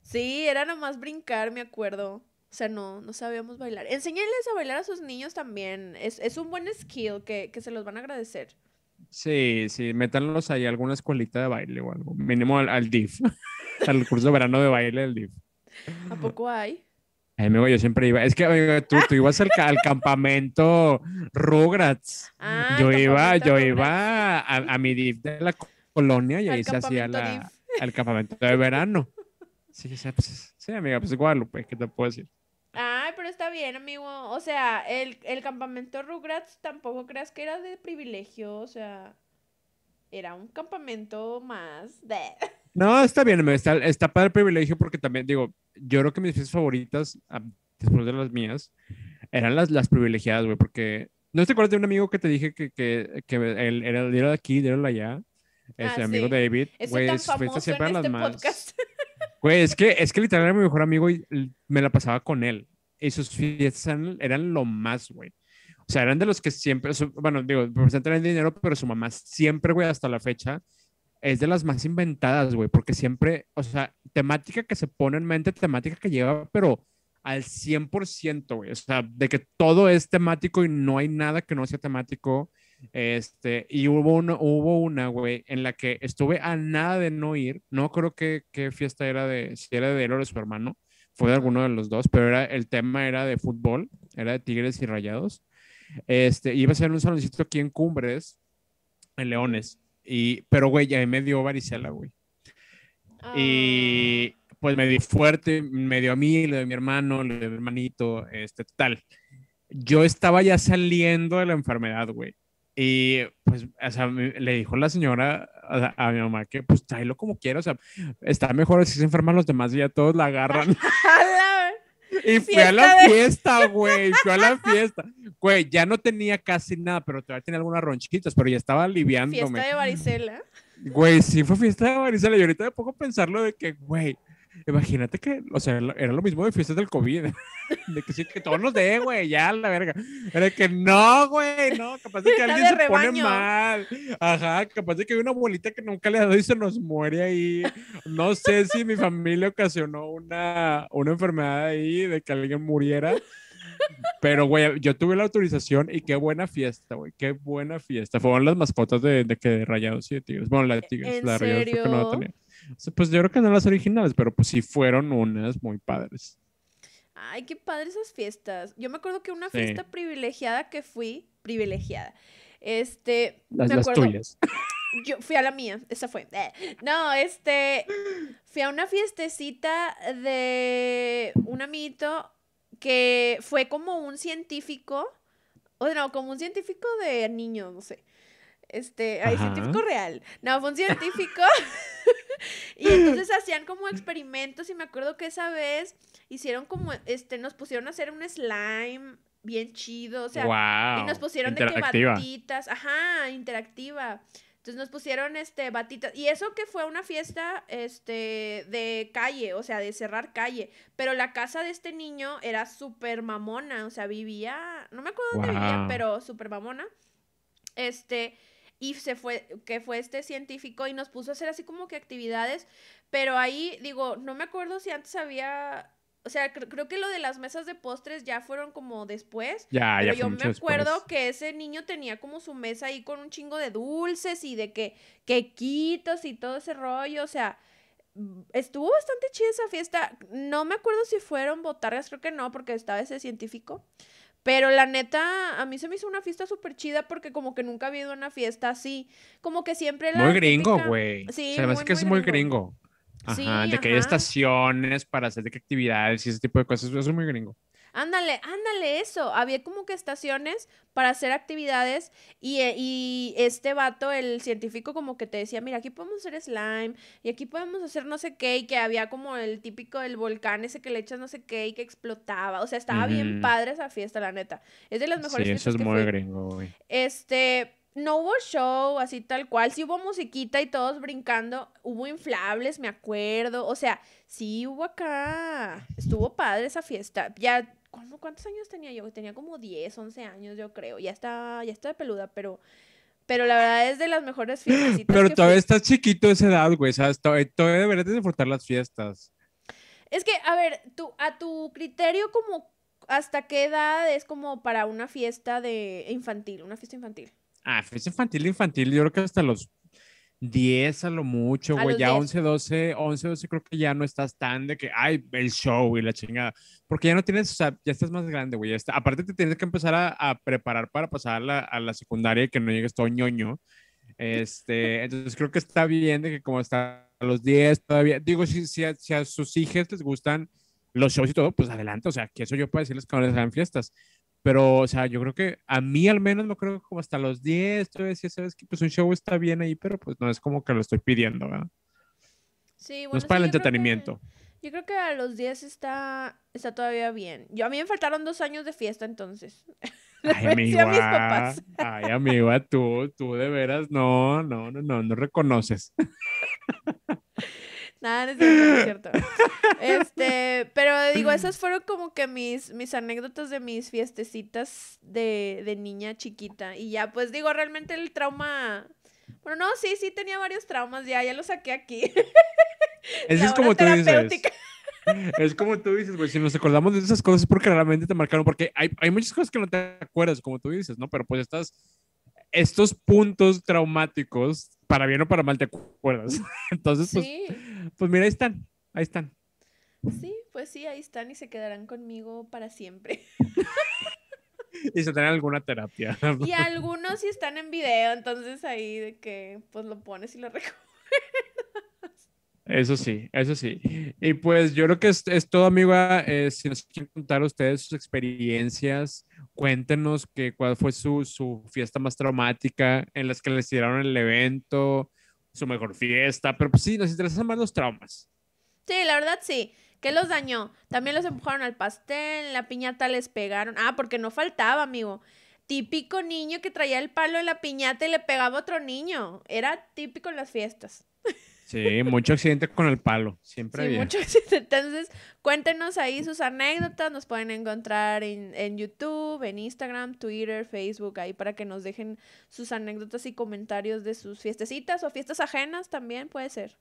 Sí, era nomás brincar, me acuerdo. O sea, no, no sabíamos bailar. Enséñales a bailar a sus niños también. Es, es un buen skill que, que se los van a agradecer. Sí, sí, métanlos ahí a alguna escuelita de baile o algo. Mínimo al, al DIF, al curso de verano de baile del DIF. ¿A poco hay? Ay, amigo, yo siempre iba. Es que, amigo, tú, tú ibas al, al campamento Rugrats. Ah, yo iba, yo Rugrats. iba a, a mi DIF de la colonia y Al ahí se hacía la, el campamento de verano. Sí, sí, pues, sí, amiga, pues Guadalupe, ¿qué te puedo decir? Ay, pero está bien, amigo. O sea, el, el campamento Rugrats tampoco creas que era de privilegio. O sea, era un campamento más de... No, está bien, amigo, está, está para el privilegio porque también, digo, yo creo que mis fiestas favoritas, después de las mías, eran las, las privilegiadas, güey, porque ¿no te acuerdas de un amigo que te dije que, que, que él era, de aquí, era de allá? Ese Ah, amigo sí. David, tan fiestas famoso en este más... Güey, es que, es que literal era mi mejor amigo y me la pasaba con él. Y sus fiestas eran, eran lo más, güey. O sea, eran de los que siempre, su- bueno, digo, representan el dinero, pero su mamá siempre, güey, hasta la fecha, es de las más inventadas, güey, porque siempre, o sea, temática que se pone en mente, temática que lleva, pero al 100%, güey. O sea, de que todo es temático y no hay nada que no sea temático. Este, y hubo una, hubo una, güey, en la que estuve a nada de no ir. No creo que qué fiesta era de, si era de él o de su hermano. Fue de alguno de los dos, pero era, el tema era de fútbol, era de Tigres y Rayados. Este, iba a ser un saloncito aquí en Cumbres, en Leones. Y, pero, güey, ya me dio varicela, güey. Y pues me di fuerte, me dio a mí, le dio a mi hermano, le dio a mi hermanito, este, tal. Yo estaba ya saliendo de la enfermedad, güey. Y pues, o sea, le dijo la señora a, a mi mamá que pues tráelo como quiera, o sea, está mejor si se enferman los demás y ya todos la agarran. Y fui a la de- fiesta, güey, fui a la fiesta. Güey, ya no tenía casi nada, pero todavía tenía algunas ronchitas, pero ya estaba aliviándome. Fiesta de varicela. Güey, sí fue fiesta de varicela y ahorita me pongo a pensarlo de que, güey, imagínate que, o sea, era lo mismo de fiestas del COVID. De que sí, que todos nos dé, güey, ya la verga. Era de que no, güey, no, capaz de que alguien de se pone mal. Ajá, capaz de que hay una abuelita que nunca le ha dado y se nos muere ahí. No sé si mi familia ocasionó una, una enfermedad ahí de que alguien muriera. Pero, güey, yo tuve la autorización y qué buena fiesta, güey, qué buena fiesta. Fueron las mascotas de, de que de Rayados y de Tigres. Bueno, la de Tigres, ¿En la de Rayados que no la tenía. Pues yo creo que no las originales, pero pues sí fueron unas muy padres. Ay, qué padre esas fiestas. Yo me acuerdo que una Sí. fiesta privilegiada que fui, privilegiada, este, Las, me las acuerdo, tuyas. yo fui a la mía, esa fue. Eh, No, este, fui a una fiestecita de un amiguito que fue como un científico, o no, como un científico de niños, no sé. Este, ay, Ajá. científico real. No, fue un científico. y entonces hacían como experimentos y me acuerdo que esa vez hicieron como, este, nos pusieron a hacer un slime bien chido, o sea, wow. y nos pusieron de que batitas, ajá, interactiva. Entonces nos pusieron este batitas y eso que fue una fiesta este de calle, o sea, de cerrar calle, pero la casa de este niño era súper mamona, o sea, vivía, no me acuerdo dónde vivía, pero súper mamona. Este y se fue que fue este científico y nos puso a hacer así como que actividades, pero ahí digo, no me acuerdo si antes había o sea, cre- creo que lo de las mesas de postres ya fueron como después. Ya, Pero ya yo me acuerdo después. que ese niño tenía como su mesa ahí con un chingo de dulces y de que quequitos y todo ese rollo, o sea, estuvo bastante chida esa fiesta. No me acuerdo si fueron botargas, creo que no, porque estaba ese científico. Pero la neta, a mí se me hizo una fiesta súper chida porque como que nunca había ido a una fiesta así. Como que siempre la Muy gringo, güey. Sí, o sea, que es muy gringo. Ajá, de que hay estaciones para hacer de qué actividades y ese tipo de cosas. Eso es muy gringo. Ándale, ándale, eso. Había como que estaciones para hacer actividades y, eh, y, este vato, el científico, como que te decía, mira, aquí podemos hacer slime y aquí podemos hacer no sé qué y que había como el típico del volcán ese que le echas no sé qué y que explotaba. O sea, estaba bien padre esa fiesta, la neta. Es de las mejores sí, eso es muy gringo, güey. Este, no hubo show así tal cual, sí hubo musiquita y todos brincando, hubo inflables, me acuerdo, o sea, sí hubo acá, estuvo padre esa fiesta. Ya ¿Cuántos años tenía yo? Tenía como 10, 11 años, yo creo. Ya está, ya está de peluda, pero, pero la verdad es de las mejores fiestas. Pero todavía estás chiquito esa edad, güey. ¿sabes? Todavía, todavía deberías disfrutar las fiestas. Es que, a ver, tú, a tu criterio, como hasta qué edad es como para una fiesta de infantil, una fiesta infantil. Ah, fiesta infantil, infantil, yo creo que hasta los 10 a lo mucho, güey. Ya 11, 12, 11, 12 creo que ya no estás tan de que, ay, el show y la chingada. Porque ya no tienes, o sea, ya estás más grande, güey. Aparte te tienes que empezar a, preparar para pasar a la, a la, secundaria y que no llegues todo ñoño. Este, entonces creo que está bien de que como está a los 10 todavía, digo, si, si, a, si a sus hijos les gustan los shows y todo, pues adelante, o sea, que eso yo puedo decirles que no les hagan fiestas. Pero, o sea, yo creo que a mí al menos, no creo que como hasta los 10, tú decías, sabes que pues un show está bien ahí, pero pues no es como que lo estoy pidiendo, ¿verdad? Sí, bueno, no es para el entretenimiento. yo creo que a los 10 está, está todavía bien. Yo a mí me faltaron dos años de fiesta entonces. Ay, amigo. Ay, amigo, tú, tú de veras, no, no, no, no, no reconoces. Nada, no es cierto. Este, pero digo, esas fueron como que mis, mis anécdotas de mis fiestecitas de, de niña chiquita. Y ya, pues digo, realmente el trauma. Bueno, no, sí, sí tenía varios traumas, ya, ya lo saqué aquí. Eso es como tú dices. Es como tú dices, güey, si nos acordamos de esas cosas es porque realmente te marcaron, porque hay, hay muchas cosas que no te acuerdas, como tú dices, ¿no? Pero pues estás, estos puntos traumáticos, para bien o para mal, te acuerdas. Entonces, pues, pues mira, ahí están, ahí están. Sí, pues sí, ahí están y se quedarán conmigo para siempre. y se tienen alguna terapia. Y algunos sí están en video, entonces ahí de que pues lo pones y lo recuerdas. Eso sí, eso sí. Y pues yo creo que es, todo, amigo. Eh, si nos quieren contar ustedes sus experiencias, cuéntenos que, cuál fue su, su fiesta más traumática en las que les tiraron el evento, su mejor fiesta, pero pues sí, nos interesan más los traumas. Sí, la verdad sí. ¿Qué los dañó? También los empujaron al pastel, la piñata les pegaron. Ah, porque no faltaba, amigo. Típico niño que traía el palo en la piñata y le pegaba a otro niño. Era típico en las fiestas. Sí, mucho accidente con el palo, siempre sí, mucho accidente. Entonces, cuéntenos ahí sus anécdotas, nos pueden encontrar en, en, YouTube, en Instagram, Twitter, Facebook, ahí para que nos dejen sus anécdotas y comentarios de sus fiestecitas o fiestas ajenas también puede ser.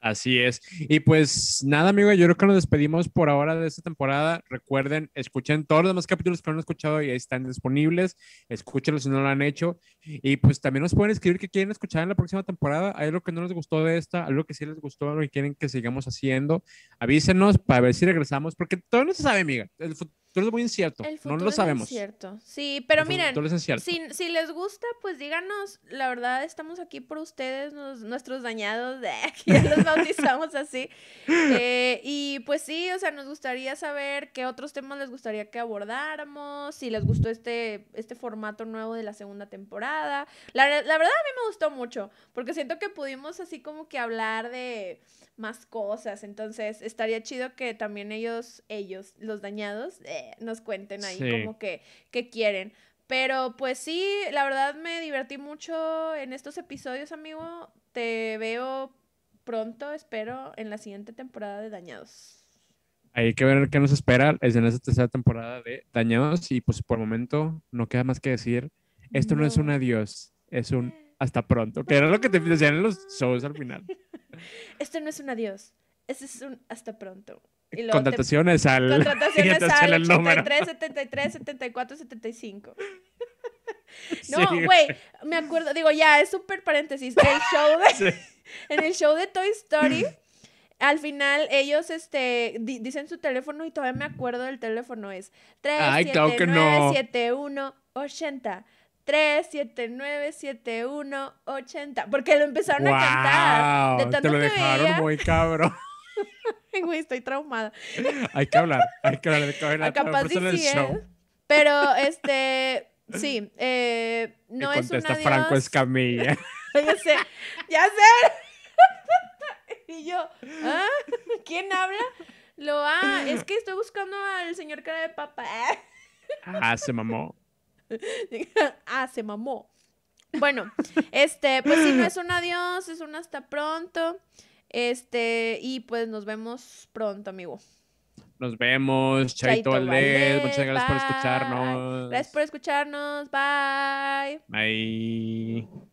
Así es. Y pues nada, amigo, yo creo que nos despedimos por ahora de esta temporada. Recuerden, escuchen todos los demás capítulos que no han escuchado y están disponibles. Escúchenlos si no lo han hecho. Y pues también nos pueden escribir qué quieren escuchar en la próxima temporada. Hay algo que no les gustó de esta, algo que sí les gustó, algo que quieren que sigamos haciendo. Avísenos para ver si regresamos, porque todo no se sabe, amiga. Es muy incierto. no lo sabemos. cierto. Sí, pero miren, si, si, les gusta, pues díganos, la verdad estamos aquí por ustedes, nuestros dañados, de ya los bautizamos así. Eh, y pues sí, o sea, nos gustaría saber qué otros temas les gustaría que abordáramos, si les gustó este, este formato nuevo de la segunda temporada. La, la verdad a mí me gustó mucho, porque siento que pudimos así como que hablar de más cosas. Entonces, estaría chido que también ellos, ellos, los dañados, eh, nos cuenten ahí como que, que quieren. Pero pues sí, la verdad me divertí mucho en estos episodios, amigo. Te veo pronto, espero, en la siguiente temporada de Dañados. Hay que ver qué nos espera es en esta tercera temporada de Dañados y pues por el momento no queda más que decir, esto no, es un adiós, es un hasta pronto, que era lo que te decían en los shows al final. Esto no es un adiós, este es un hasta pronto. Y contrataciones al. Contrataciones al 83, 73, 74, 75. No, güey, me acuerdo, digo, ya, es súper paréntesis. El show de, En el show de Toy Story, al final ellos este di- dicen su teléfono y todavía me acuerdo del teléfono es Ay, claro que no. 379-7180 379-7180 porque lo empezaron a cantar de Wow, tanto te lo que dejaron veía. muy cabrón. Güey, estoy traumada. hay que hablar, hay que hablar de la capaz en el sí, ¿eh? show. Pero este sí, eh, no es un adiós. Franco Escamilla. Ya sé, ya sé. y yo, ¿ah? ¿Quién habla? Lo, ah, es que estoy buscando al señor cara de papa. ah, se mamó. ah, se mamó. Bueno, este, pues sí, no es un adiós, es un hasta pronto. Este, y pues nos vemos pronto, amigo. Nos vemos, Chaito Chaito Valdés. Muchas gracias por escucharnos. Gracias por escucharnos. Bye. Bye.